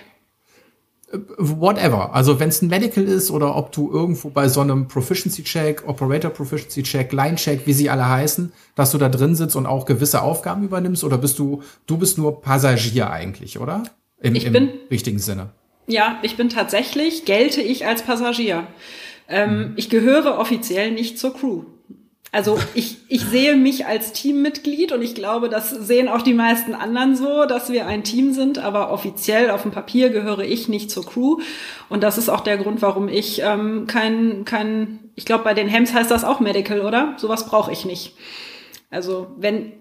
Whatever. Also wenn es ein Medical ist oder ob du irgendwo bei so einem Proficiency Check, Operator Proficiency Check, Line Check, wie sie alle heißen, dass du da drin sitzt und auch gewisse Aufgaben übernimmst oder bist du, du bist nur Passagier eigentlich, oder? Im, Ich im bin- richtigen Sinne. Ja, ich bin tatsächlich, gelte ich als Passagier. Ähm, Ich gehöre offiziell nicht zur Crew. Also ich, ich sehe mich als Teammitglied und ich glaube, das sehen auch die meisten anderen so, dass wir ein Team sind, aber offiziell auf dem Papier gehöre ich nicht zur Crew. Und das ist auch der Grund, warum ich ähm, kein, kein, ich glaube, bei den Hems heißt das auch Medical, oder? Sowas brauche ich nicht. Also wenn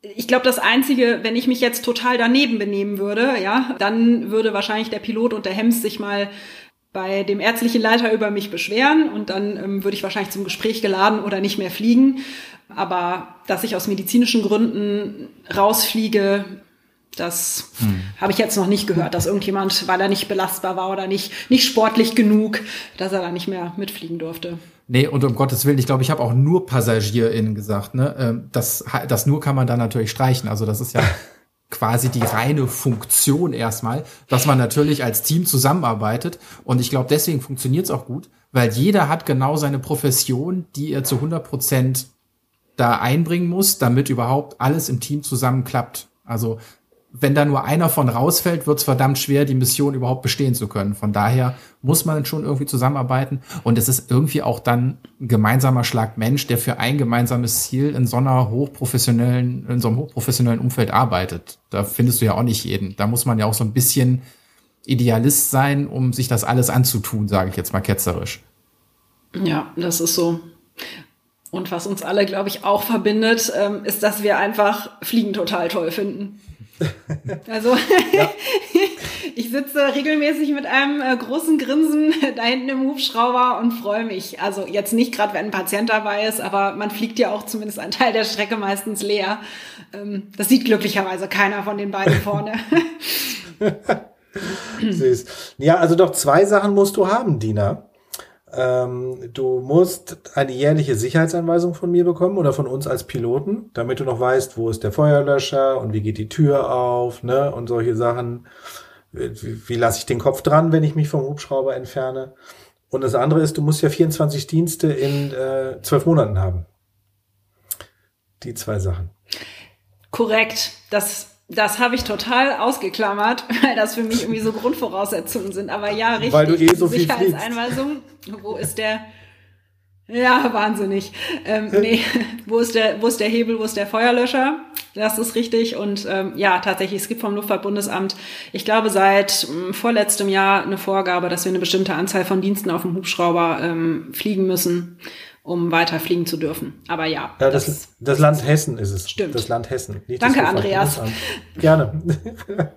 ich glaube, das Einzige, wenn ich mich jetzt total daneben benehmen würde, ja, dann würde wahrscheinlich der Pilot und der Hems sich mal bei dem ärztlichen Leiter über mich beschweren und dann ähm, würde ich wahrscheinlich zum Gespräch geladen oder nicht mehr fliegen. Aber dass ich aus medizinischen Gründen rausfliege, das hm. habe ich jetzt noch nicht gehört, dass irgendjemand, weil er nicht belastbar war oder nicht, nicht sportlich genug, dass er da nicht mehr mitfliegen durfte. Nee, und um Gottes Willen, ich glaube, ich habe auch nur PassagierInnen gesagt, ne? Ähm, das, das nur kann man dann natürlich streichen. Also das ist ja quasi die reine Funktion erstmal, dass man natürlich als Team zusammenarbeitet. Und ich glaube, deswegen funktioniert es auch gut, weil jeder hat genau seine Profession, die er zu 100 Prozent da einbringen muss, damit überhaupt alles im Team zusammenklappt. Also wenn da nur einer von rausfällt, wird es verdammt schwer, die Mission überhaupt bestehen zu können. Von daher muss man schon irgendwie zusammenarbeiten. Und es ist irgendwie auch dann ein gemeinsamer Schlag Mensch, der für ein gemeinsames Ziel in so einer hochprofessionellen, in so einem hochprofessionellen Umfeld arbeitet. Da findest du ja auch nicht jeden. Da muss man ja auch so ein bisschen Idealist sein, um sich das alles anzutun, sage ich jetzt mal ketzerisch. Ja, das ist so. Und was uns alle, glaube ich, auch verbindet, ähm, ist, dass wir einfach Fliegen total toll finden. Also ja. ich sitze regelmäßig mit einem äh, großen Grinsen da hinten im Hubschrauber und freue mich. Also jetzt nicht gerade, wenn ein Patient dabei ist, aber man fliegt ja auch zumindest einen Teil der Strecke meistens leer. Ähm, das sieht glücklicherweise keiner von den beiden vorne. Süß. Ja, also doch zwei Sachen musst du haben, Dina. Ähm, du musst eine jährliche Sicherheitsanweisung von mir bekommen oder von uns als Piloten, damit du noch weißt, wo ist der Feuerlöscher und wie geht die Tür auf, ne, und solche Sachen. Wie, wie lasse ich den Kopf dran, wenn ich mich vom Hubschrauber entferne? Und das andere ist, du musst ja 24 Dienste in äh, zwölf äh, Monaten haben. Die zwei Sachen. Korrekt. Das das habe ich total ausgeklammert, weil das für mich irgendwie so Grundvoraussetzungen sind. Aber ja, richtig. Weil du eh so viel Sicherheitseinweisung. Wo ist der? Ja, wahnsinnig. Ähm, nee, wo ist der, wo ist der Hebel, wo ist der Feuerlöscher? Das ist richtig. Und ähm, ja, tatsächlich, es gibt vom Luftfahrtbundesamt, ich glaube, seit ähm, vorletztem Jahr eine Vorgabe, dass wir eine bestimmte Anzahl von Diensten auf dem Hubschrauber ähm, fliegen müssen um weiter fliegen zu dürfen. Aber ja. ja das, das, das Land Hessen ist es. Stimmt. Das Land Hessen. Danke, Andreas. Gerne.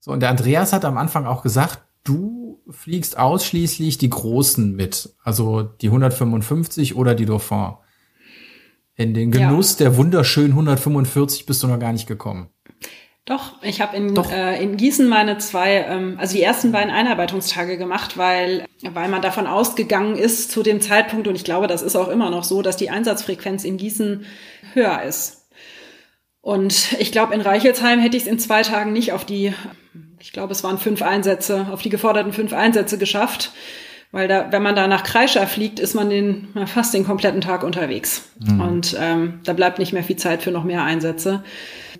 so, und der Andreas hat am Anfang auch gesagt, du fliegst ausschließlich die Großen mit. Also die 155 oder die Dauphin. In den Genuss ja. der wunderschönen 145 bist du noch gar nicht gekommen. Doch, ich habe in, äh, in Gießen meine zwei, ähm, also die ersten beiden Einarbeitungstage gemacht, weil, weil man davon ausgegangen ist zu dem Zeitpunkt, und ich glaube, das ist auch immer noch so, dass die Einsatzfrequenz in Gießen höher ist. Und ich glaube, in Reichelsheim hätte ich es in zwei Tagen nicht auf die, ich glaube, es waren fünf Einsätze, auf die geforderten fünf Einsätze geschafft. Weil da, wenn man da nach Kreischer fliegt, ist man den, fast den kompletten Tag unterwegs. Mhm. Und ähm, da bleibt nicht mehr viel Zeit für noch mehr Einsätze.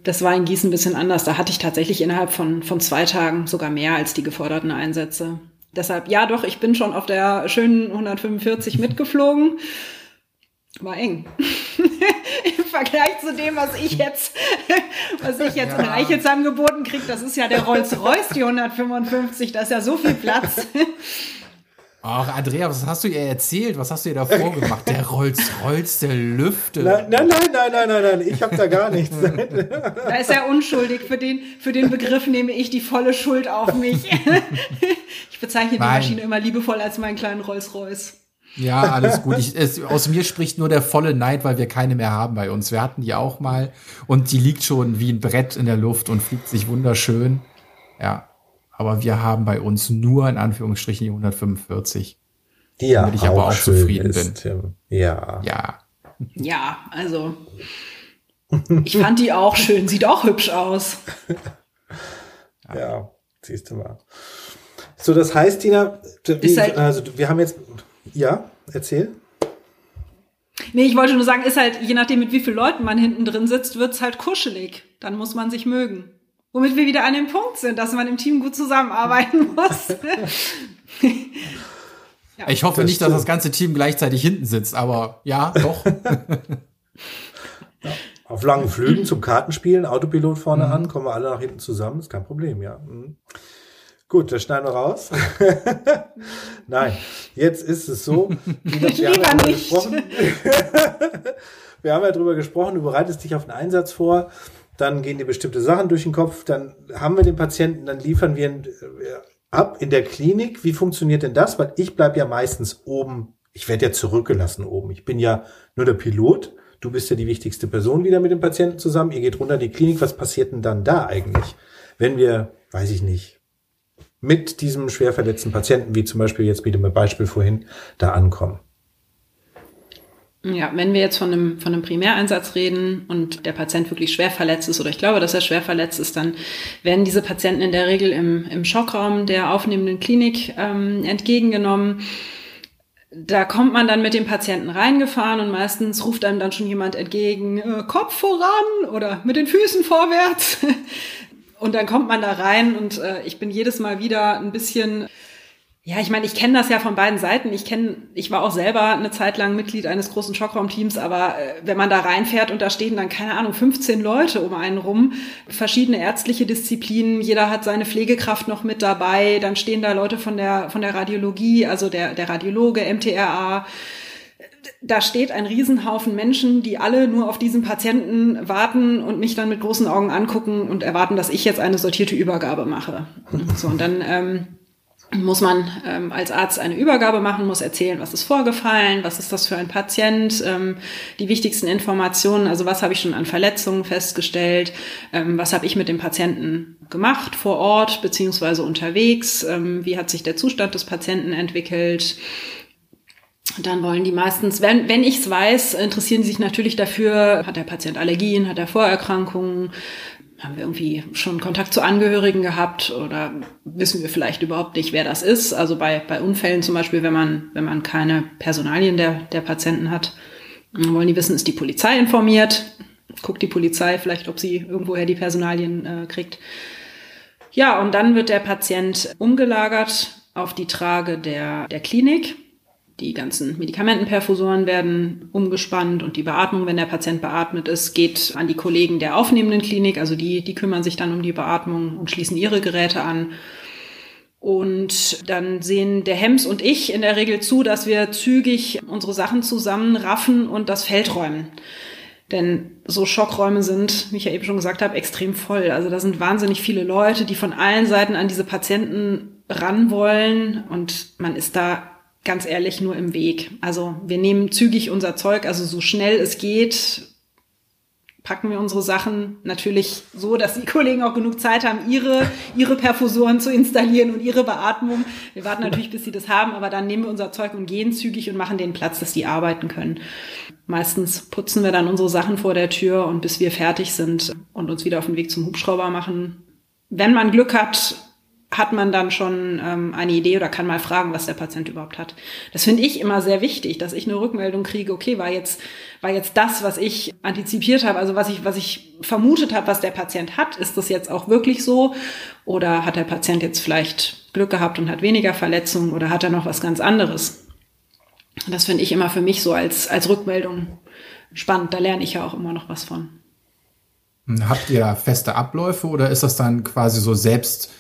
Das war in Gießen ein bisschen anders. Da hatte ich tatsächlich innerhalb von, von zwei Tagen sogar mehr als die geforderten Einsätze. Deshalb, ja doch, ich bin schon auf der schönen 145 mitgeflogen. War eng. Im Vergleich zu dem, was ich jetzt, was ich jetzt ja. in Reichelsheim geboten kriege, das ist ja der Rolls-Royce, die 155, da ist ja so viel Platz. Ach, Andrea, was hast du ihr erzählt? Was hast du ihr davor gemacht? Der Rolls-Royce, der Lüfte. Nein, nein, nein, nein, nein, nein, nein. ich habe da gar nichts. da ist er unschuldig. Für den, für den Begriff nehme ich die volle Schuld auf mich. ich bezeichne nein. die Maschine immer liebevoll als meinen kleinen Rolls-Royce. Ja, alles gut. Ich, es, aus mir spricht nur der volle Neid, weil wir keine mehr haben bei uns. Wir hatten die auch mal und die liegt schon wie ein Brett in der Luft und fliegt sich wunderschön. Ja, aber wir haben bei uns nur in Anführungsstrichen die 145. Die ja, damit ich aber auch zufrieden ist, bin. Ja. Ja. Ja, also ich fand die auch schön, sieht auch hübsch aus. ja, siehst du mal. So, das heißt, Tina, halt, also wir haben jetzt, ja, erzähl. Nee, ich wollte nur sagen, ist halt, je nachdem, mit wie vielen Leuten man hinten drin sitzt, wird's halt kuschelig. Dann muss man sich mögen. Womit wir wieder an dem Punkt sind, dass man im Team gut zusammenarbeiten muss. ja. Ich hoffe das nicht, dass das ganze Team gleichzeitig hinten sitzt, aber ja, doch. ja. Auf langen Flügen zum Kartenspielen, Autopilot vorne mhm. an, kommen wir alle nach hinten zusammen, ist kein Problem, ja. Mhm. Gut, das schneiden wir raus. Nein, jetzt ist es so. Ich wir, haben ja gesprochen. wir haben ja darüber gesprochen, du bereitest dich auf den Einsatz vor dann gehen dir bestimmte Sachen durch den Kopf, dann haben wir den Patienten, dann liefern wir ab in der Klinik. Wie funktioniert denn das? Weil ich bleib ja meistens oben. Ich werde ja zurückgelassen oben. Ich bin ja nur der Pilot. Du bist ja die wichtigste Person wieder mit dem Patienten zusammen. Ihr geht runter in die Klinik. Was passiert denn dann da eigentlich? Wenn wir, weiß ich nicht, mit diesem schwer verletzten Patienten, wie zum Beispiel jetzt mit dem Beispiel vorhin, da ankommen. Ja, wenn wir jetzt von einem, von einem Primäreinsatz reden und der Patient wirklich schwer verletzt ist oder ich glaube, dass er schwer verletzt ist, dann werden diese Patienten in der Regel im, im Schockraum der aufnehmenden Klinik ähm, entgegengenommen. Da kommt man dann mit dem Patienten reingefahren und meistens ruft einem dann schon jemand entgegen, äh, Kopf voran oder mit den Füßen vorwärts. und dann kommt man da rein und äh, ich bin jedes Mal wieder ein bisschen ja, ich meine, ich kenne das ja von beiden Seiten. Ich kenne, ich war auch selber eine Zeit lang Mitglied eines großen Schockraumteams, aber äh, wenn man da reinfährt und da stehen dann, keine Ahnung, 15 Leute um einen rum, verschiedene ärztliche Disziplinen, jeder hat seine Pflegekraft noch mit dabei, dann stehen da Leute von der, von der Radiologie, also der, der Radiologe, MTRA, da steht ein Riesenhaufen Menschen, die alle nur auf diesen Patienten warten und mich dann mit großen Augen angucken und erwarten, dass ich jetzt eine sortierte Übergabe mache. So, und dann ähm, muss man ähm, als Arzt eine Übergabe machen, muss erzählen, was ist vorgefallen, was ist das für ein Patient, ähm, die wichtigsten Informationen, also was habe ich schon an Verletzungen festgestellt, ähm, was habe ich mit dem Patienten gemacht vor Ort beziehungsweise unterwegs, ähm, wie hat sich der Zustand des Patienten entwickelt. Dann wollen die meistens, wenn, wenn ich es weiß, interessieren sie sich natürlich dafür, hat der Patient Allergien, hat er Vorerkrankungen, haben wir irgendwie schon Kontakt zu Angehörigen gehabt oder wissen wir vielleicht überhaupt nicht, wer das ist? Also bei, bei Unfällen zum Beispiel, wenn man, wenn man keine Personalien der, der Patienten hat, wollen die wissen, ist die Polizei informiert? Guckt die Polizei vielleicht, ob sie irgendwoher die Personalien äh, kriegt? Ja, und dann wird der Patient umgelagert auf die Trage der, der Klinik die ganzen Medikamentenperfusoren werden umgespannt und die Beatmung, wenn der Patient beatmet ist, geht an die Kollegen der aufnehmenden Klinik. Also die, die kümmern sich dann um die Beatmung und schließen ihre Geräte an. Und dann sehen der Hems und ich in der Regel zu, dass wir zügig unsere Sachen zusammenraffen und das Feld räumen. Denn so Schockräume sind, wie ich ja eben schon gesagt habe, extrem voll. Also da sind wahnsinnig viele Leute, die von allen Seiten an diese Patienten ran wollen und man ist da ganz ehrlich nur im Weg. Also wir nehmen zügig unser Zeug, also so schnell es geht, packen wir unsere Sachen natürlich so, dass die Kollegen auch genug Zeit haben, ihre, ihre Perfusoren zu installieren und ihre Beatmung. Wir warten natürlich, bis sie das haben, aber dann nehmen wir unser Zeug und gehen zügig und machen den Platz, dass die arbeiten können. Meistens putzen wir dann unsere Sachen vor der Tür und bis wir fertig sind und uns wieder auf den Weg zum Hubschrauber machen. Wenn man Glück hat, hat man dann schon ähm, eine Idee oder kann mal fragen, was der Patient überhaupt hat. Das finde ich immer sehr wichtig, dass ich eine Rückmeldung kriege, okay, war jetzt, war jetzt das, was ich antizipiert habe, also was ich, was ich vermutet habe, was der Patient hat, ist das jetzt auch wirklich so? Oder hat der Patient jetzt vielleicht Glück gehabt und hat weniger Verletzungen oder hat er noch was ganz anderes? Das finde ich immer für mich so als, als Rückmeldung spannend. Da lerne ich ja auch immer noch was von. Habt ihr feste Abläufe oder ist das dann quasi so selbst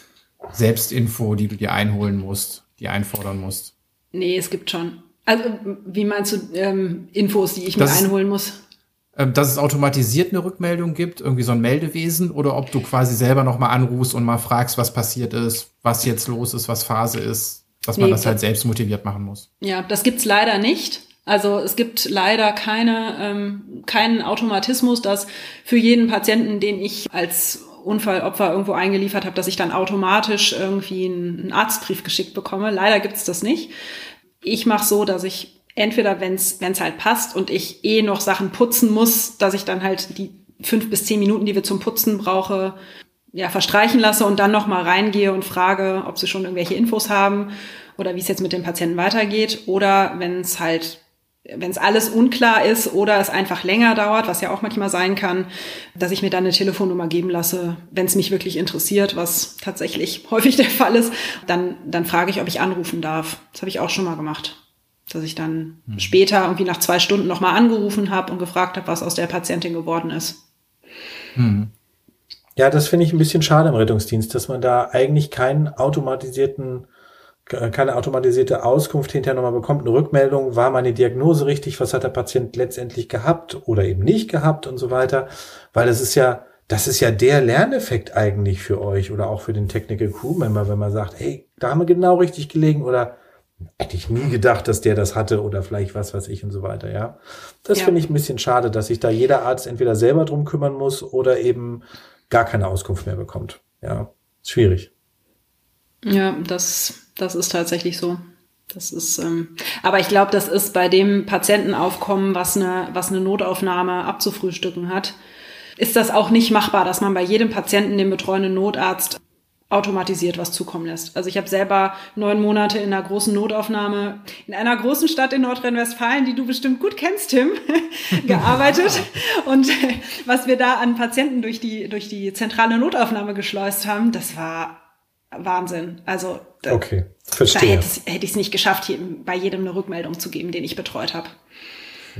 Selbstinfo, die du dir einholen musst, die einfordern musst? Nee, es gibt schon. Also, wie meinst du ähm, Infos, die ich das mir einholen muss? Ähm, dass es automatisiert eine Rückmeldung gibt, irgendwie so ein Meldewesen, oder ob du quasi selber nochmal anrufst und mal fragst, was passiert ist, was jetzt los ist, was Phase ist, dass man nee, das halt selbst motiviert machen muss. Ja, das gibt's leider nicht. Also es gibt leider keine, ähm, keinen Automatismus, dass für jeden Patienten, den ich als Unfallopfer irgendwo eingeliefert habe, dass ich dann automatisch irgendwie einen Arztbrief geschickt bekomme. Leider gibt's das nicht. Ich mache so, dass ich entweder, wenn es halt passt und ich eh noch Sachen putzen muss, dass ich dann halt die fünf bis zehn Minuten, die wir zum Putzen brauche, ja, verstreichen lasse und dann noch mal reingehe und frage, ob sie schon irgendwelche Infos haben oder wie es jetzt mit dem Patienten weitergeht. Oder wenn es halt wenn es alles unklar ist oder es einfach länger dauert, was ja auch manchmal sein kann, dass ich mir dann eine Telefonnummer geben lasse, wenn es mich wirklich interessiert, was tatsächlich häufig der Fall ist, dann, dann frage ich, ob ich anrufen darf. Das habe ich auch schon mal gemacht. Dass ich dann hm. später irgendwie nach zwei Stunden nochmal angerufen habe und gefragt habe, was aus der Patientin geworden ist. Hm. Ja, das finde ich ein bisschen schade im Rettungsdienst, dass man da eigentlich keinen automatisierten keine automatisierte Auskunft hinterher nochmal bekommt, eine Rückmeldung, war meine Diagnose richtig, was hat der Patient letztendlich gehabt oder eben nicht gehabt und so weiter, weil es ist ja das ist ja der Lerneffekt eigentlich für euch oder auch für den Technical Crew Member, wenn man sagt, hey, da haben wir genau richtig gelegen oder hätte ich nie gedacht, dass der das hatte oder vielleicht was weiß ich und so weiter, ja. Das ja. finde ich ein bisschen schade, dass sich da jeder Arzt entweder selber drum kümmern muss oder eben gar keine Auskunft mehr bekommt. Ja, schwierig. Ja, das, das ist tatsächlich so. Das ist, ähm, aber ich glaube, das ist bei dem Patientenaufkommen, was eine, was eine Notaufnahme abzufrühstücken hat, ist das auch nicht machbar, dass man bei jedem Patienten den betreuenden Notarzt automatisiert was zukommen lässt. Also ich habe selber neun Monate in einer großen Notaufnahme in einer großen Stadt in Nordrhein-Westfalen, die du bestimmt gut kennst, Tim, gearbeitet. Und was wir da an Patienten durch die, durch die zentrale Notaufnahme geschleust haben, das war Wahnsinn. Also da, okay, verstehe. da hätte ich es nicht geschafft, hier bei jedem eine Rückmeldung zu geben, den ich betreut habe.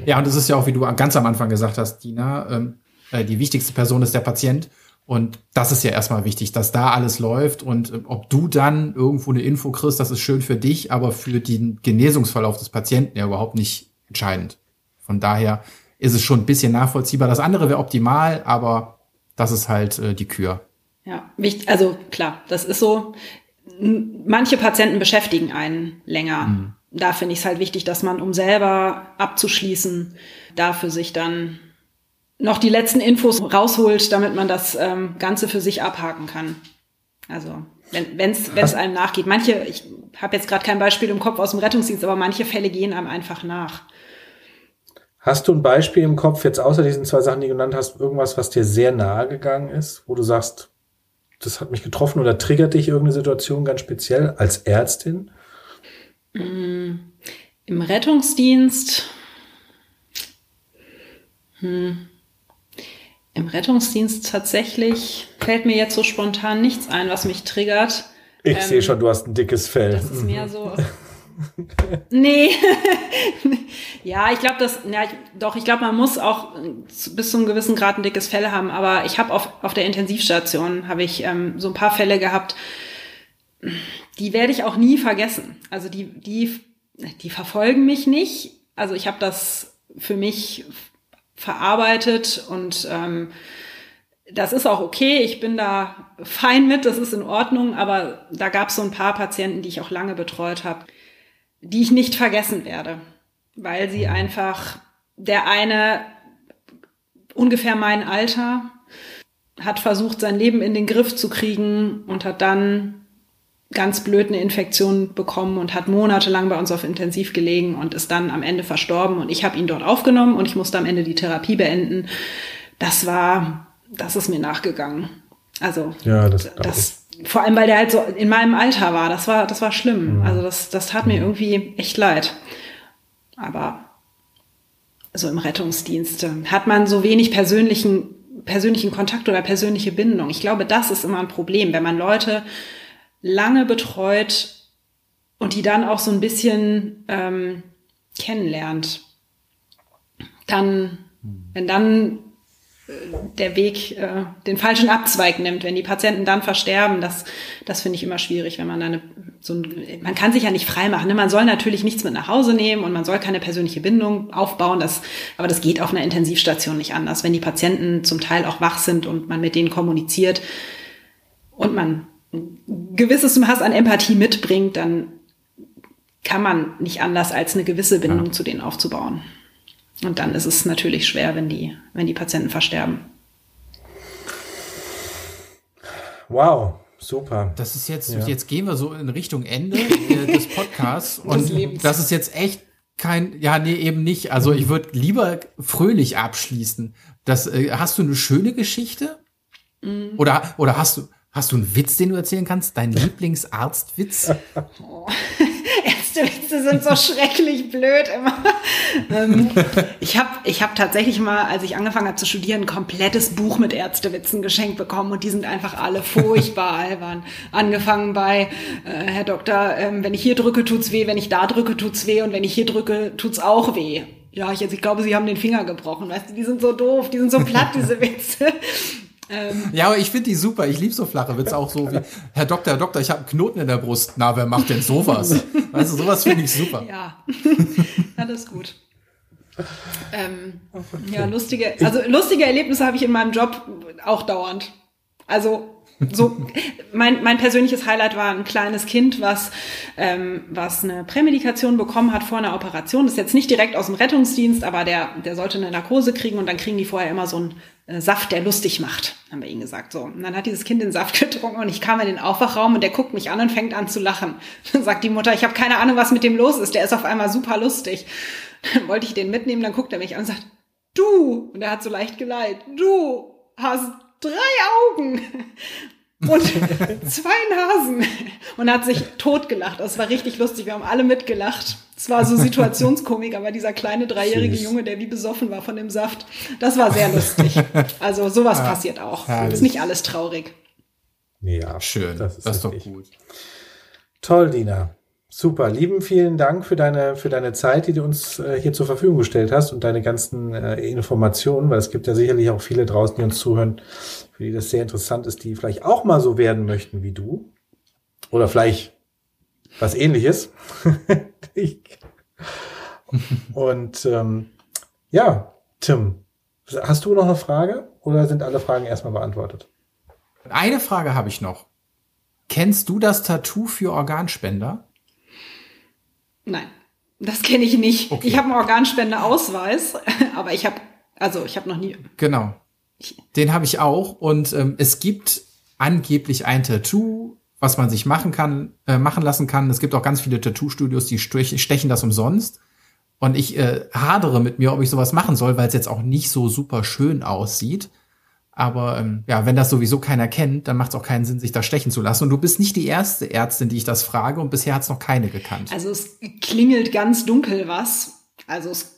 Ja, und das ist ja auch, wie du ganz am Anfang gesagt hast, Dina, ähm, äh, die wichtigste Person ist der Patient. Und das ist ja erstmal wichtig, dass da alles läuft und äh, ob du dann irgendwo eine Info kriegst, das ist schön für dich, aber für den Genesungsverlauf des Patienten ja überhaupt nicht entscheidend. Von daher ist es schon ein bisschen nachvollziehbar. Das andere wäre optimal, aber das ist halt äh, die Kür. Ja, also klar, das ist so. Manche Patienten beschäftigen einen länger. Mhm. Da finde ich es halt wichtig, dass man, um selber abzuschließen, da für sich dann noch die letzten Infos rausholt, damit man das ähm, Ganze für sich abhaken kann. Also wenn es einem nachgeht. Manche, ich habe jetzt gerade kein Beispiel im Kopf aus dem Rettungsdienst, aber manche Fälle gehen einem einfach nach. Hast du ein Beispiel im Kopf, jetzt außer diesen zwei Sachen, die du genannt hast, irgendwas, was dir sehr nahe gegangen ist, wo du sagst, das hat mich getroffen oder triggert dich irgendeine Situation ganz speziell als Ärztin? Mm, Im Rettungsdienst. Hm. Im Rettungsdienst tatsächlich fällt mir jetzt so spontan nichts ein, was mich triggert. Ich ähm, sehe schon, du hast ein dickes Fell. Das ist mehr so. nee. ja, ich glaube, das, ja, ich, doch, ich glaube, man muss auch bis zu einem gewissen Grad ein dickes Fell haben. Aber ich habe auf, auf der Intensivstation habe ich ähm, so ein paar Fälle gehabt, die werde ich auch nie vergessen. Also die, die, die verfolgen mich nicht. Also ich habe das für mich verarbeitet und ähm, das ist auch okay, ich bin da fein mit, das ist in Ordnung, aber da gab es so ein paar Patienten, die ich auch lange betreut habe, die ich nicht vergessen werde, weil sie einfach, der eine ungefähr mein Alter, hat versucht, sein Leben in den Griff zu kriegen und hat dann ganz blöd eine Infektion bekommen und hat monatelang bei uns auf Intensiv gelegen und ist dann am Ende verstorben und ich habe ihn dort aufgenommen und ich musste am Ende die Therapie beenden. Das war, das ist mir nachgegangen. Also ja, das, das vor allem, weil der halt so in meinem Alter war. Das war, das war schlimm. Mhm. Also das, das tat mir mhm. irgendwie echt leid. Aber so im Rettungsdienst äh, hat man so wenig persönlichen persönlichen Kontakt oder persönliche Bindung. Ich glaube, das ist immer ein Problem, wenn man Leute lange betreut und die dann auch so ein bisschen ähm, kennenlernt, dann, wenn dann der Weg äh, den falschen Abzweig nimmt, wenn die Patienten dann versterben, das, das finde ich immer schwierig, wenn man dann eine, so ein, man kann sich ja nicht frei machen. Ne? Man soll natürlich nichts mit nach Hause nehmen und man soll keine persönliche Bindung aufbauen, das, aber das geht auf einer Intensivstation nicht anders. Wenn die Patienten zum Teil auch wach sind und man mit denen kommuniziert und man gewisses Maß an Empathie mitbringt, dann kann man nicht anders als eine gewisse Bindung ja. zu denen aufzubauen. Und dann ist es natürlich schwer, wenn die, wenn die Patienten versterben. Wow, super. Das ist jetzt, ja. jetzt gehen wir so in Richtung Ende des Podcasts. und Lebens. das ist jetzt echt kein, ja, nee, eben nicht. Also ich würde lieber fröhlich abschließen. Das, äh, hast du eine schöne Geschichte? Mhm. Oder, oder hast du, Hast du einen Witz, den du erzählen kannst? Dein Lieblingsarztwitz? Oh. Ärztewitze sind so schrecklich blöd immer. ähm, ich habe ich hab tatsächlich mal, als ich angefangen habe zu studieren, ein komplettes Buch mit Ärztewitzen geschenkt bekommen und die sind einfach alle furchtbar albern. Angefangen bei, äh, Herr Doktor, ähm, wenn ich hier drücke, tut's weh, wenn ich da drücke, tut's weh und wenn ich hier drücke, tut's auch weh. Ja, ich, jetzt, ich glaube, Sie haben den Finger gebrochen. Weißt du, die sind so doof, die sind so platt, diese Witze. Ähm, ja, aber ich finde die super. Ich liebe so flache Witze auch so wie, Herr Doktor, Herr Doktor, ich habe einen Knoten in der Brust. Na, wer macht denn sowas? weißt du, sowas finde ich super. Ja, alles gut. Ähm, ja, lustige, also lustige Erlebnisse habe ich in meinem Job auch dauernd. Also so, mein, mein persönliches Highlight war ein kleines Kind, was, ähm, was eine Prämedikation bekommen hat vor einer Operation. Das ist jetzt nicht direkt aus dem Rettungsdienst, aber der, der sollte eine Narkose kriegen und dann kriegen die vorher immer so einen äh, Saft, der lustig macht, haben wir ihnen gesagt. So. Und dann hat dieses Kind den Saft getrunken und ich kam in den Aufwachraum und der guckt mich an und fängt an zu lachen. Dann sagt die Mutter, ich habe keine Ahnung, was mit dem los ist. Der ist auf einmal super lustig. Dann wollte ich den mitnehmen, dann guckt er mich an und sagt, du, und er hat so leicht geleitet, du hast drei Augen und zwei Nasen und hat sich totgelacht. Das war richtig lustig. Wir haben alle mitgelacht. Es war so Situationskomik, aber dieser kleine dreijährige Junge, der wie besoffen war von dem Saft, das war sehr lustig. Also sowas ja, passiert auch. Herrlich. Ist nicht alles traurig. Ja, schön. Das ist, das ist doch gut. Toll, Dina. Super, lieben vielen Dank für deine, für deine Zeit, die du uns äh, hier zur Verfügung gestellt hast und deine ganzen äh, Informationen, weil es gibt ja sicherlich auch viele draußen, die uns zuhören, für die das sehr interessant ist, die vielleicht auch mal so werden möchten wie du. Oder vielleicht was ähnliches. und ähm, ja, Tim, hast du noch eine Frage oder sind alle Fragen erstmal beantwortet? Eine Frage habe ich noch. Kennst du das Tattoo für Organspender? Nein, das kenne ich nicht. Okay. Ich habe einen Organspendeausweis, aber ich habe, also ich habe noch nie. Genau. Den habe ich auch und ähm, es gibt angeblich ein Tattoo, was man sich machen kann, äh, machen lassen kann. Es gibt auch ganz viele Tattoo-Studios, die stechen das umsonst. Und ich äh, hadere mit mir, ob ich sowas machen soll, weil es jetzt auch nicht so super schön aussieht. Aber ähm, ja, wenn das sowieso keiner kennt, dann macht es auch keinen Sinn, sich da stechen zu lassen. Und du bist nicht die erste Ärztin, die ich das frage, und bisher hat es noch keine gekannt. Also es klingelt ganz dunkel was. Also es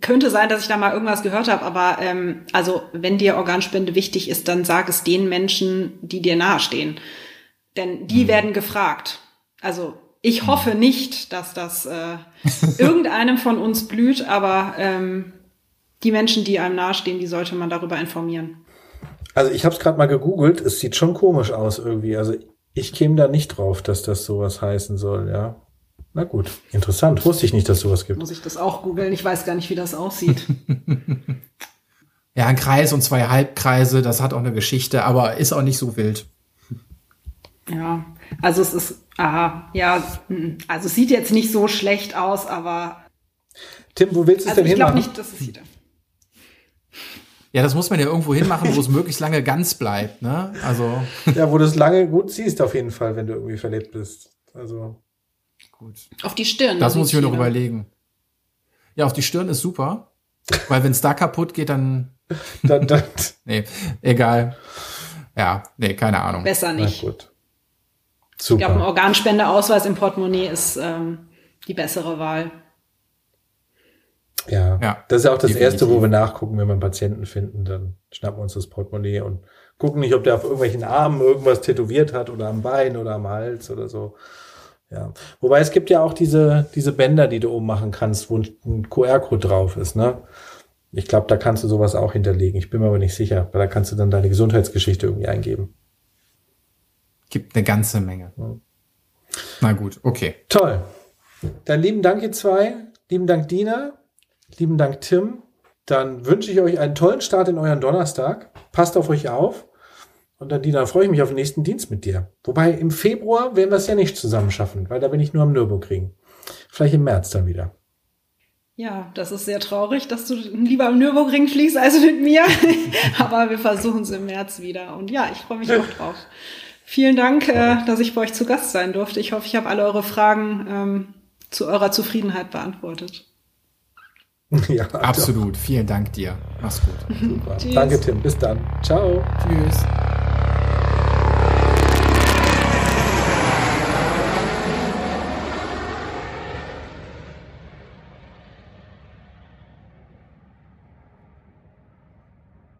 könnte sein, dass ich da mal irgendwas gehört habe, aber ähm, also wenn dir Organspende wichtig ist, dann sag es den Menschen, die dir nahestehen. Denn die mhm. werden gefragt. Also ich hoffe nicht, dass das äh, irgendeinem von uns blüht, aber ähm, die Menschen, die einem nahestehen, die sollte man darüber informieren. Also ich habe es gerade mal gegoogelt, es sieht schon komisch aus irgendwie. Also ich käme da nicht drauf, dass das sowas heißen soll, ja. Na gut, interessant. Wusste ich nicht, dass sowas gibt. Muss ich das auch googeln? Ich weiß gar nicht, wie das aussieht. ja, ein Kreis und zwei Halbkreise, das hat auch eine Geschichte, aber ist auch nicht so wild. Ja, also es ist, aha, ja, hm, also es sieht jetzt nicht so schlecht aus, aber. Tim, wo willst du es also denn hinmachen? Ich glaube nicht, dass es sieht. Ja, das muss man ja irgendwo hinmachen, wo es möglichst lange ganz bleibt, ne? Also. Ja, wo du es lange gut siehst, auf jeden Fall, wenn du irgendwie verlebt bist. Also. Gut. Auf die Stirn. Das muss ich mir noch überlegen. Ja, auf die Stirn ist super. Weil wenn es da kaputt geht, dann. dann, dann. nee, egal. Ja, nee, keine Ahnung. Besser nicht. Na gut. Super. Ich glaube, ein Organspendeausweis im Portemonnaie ist ähm, die bessere Wahl. Ja, ja das ist ja auch das definitiv. Erste, wo wir nachgucken, wenn wir einen Patienten finden, dann schnappen wir uns das Portemonnaie und gucken nicht, ob der auf irgendwelchen Armen irgendwas tätowiert hat oder am Bein oder am Hals oder so. Ja. Wobei es gibt ja auch diese, diese Bänder, die du oben machen kannst, wo ein QR-Code drauf ist, ne? Ich glaube, da kannst du sowas auch hinterlegen. Ich bin mir aber nicht sicher, weil da kannst du dann deine Gesundheitsgeschichte irgendwie eingeben. Gibt eine ganze Menge. Na gut, okay. Toll. Dann lieben Dank, ihr zwei. Lieben Dank, Dina. Lieben Dank, Tim. Dann wünsche ich euch einen tollen Start in euren Donnerstag. Passt auf euch auf. Und dann, Dina, freue ich mich auf den nächsten Dienst mit dir. Wobei im Februar werden wir es ja nicht zusammen schaffen, weil da bin ich nur am Nürburgring. Vielleicht im März dann wieder. Ja, das ist sehr traurig, dass du lieber am Nürburgring fliegst als mit mir. Aber wir versuchen es im März wieder. Und ja, ich freue mich auch drauf. Vielen Dank, äh, dass ich bei euch zu Gast sein durfte. Ich hoffe, ich habe alle eure Fragen ähm, zu eurer Zufriedenheit beantwortet. Ja, Absolut. Doch. Vielen Dank dir. Mach's gut. Super. Danke, Tim. Bis dann. Ciao. Tschüss.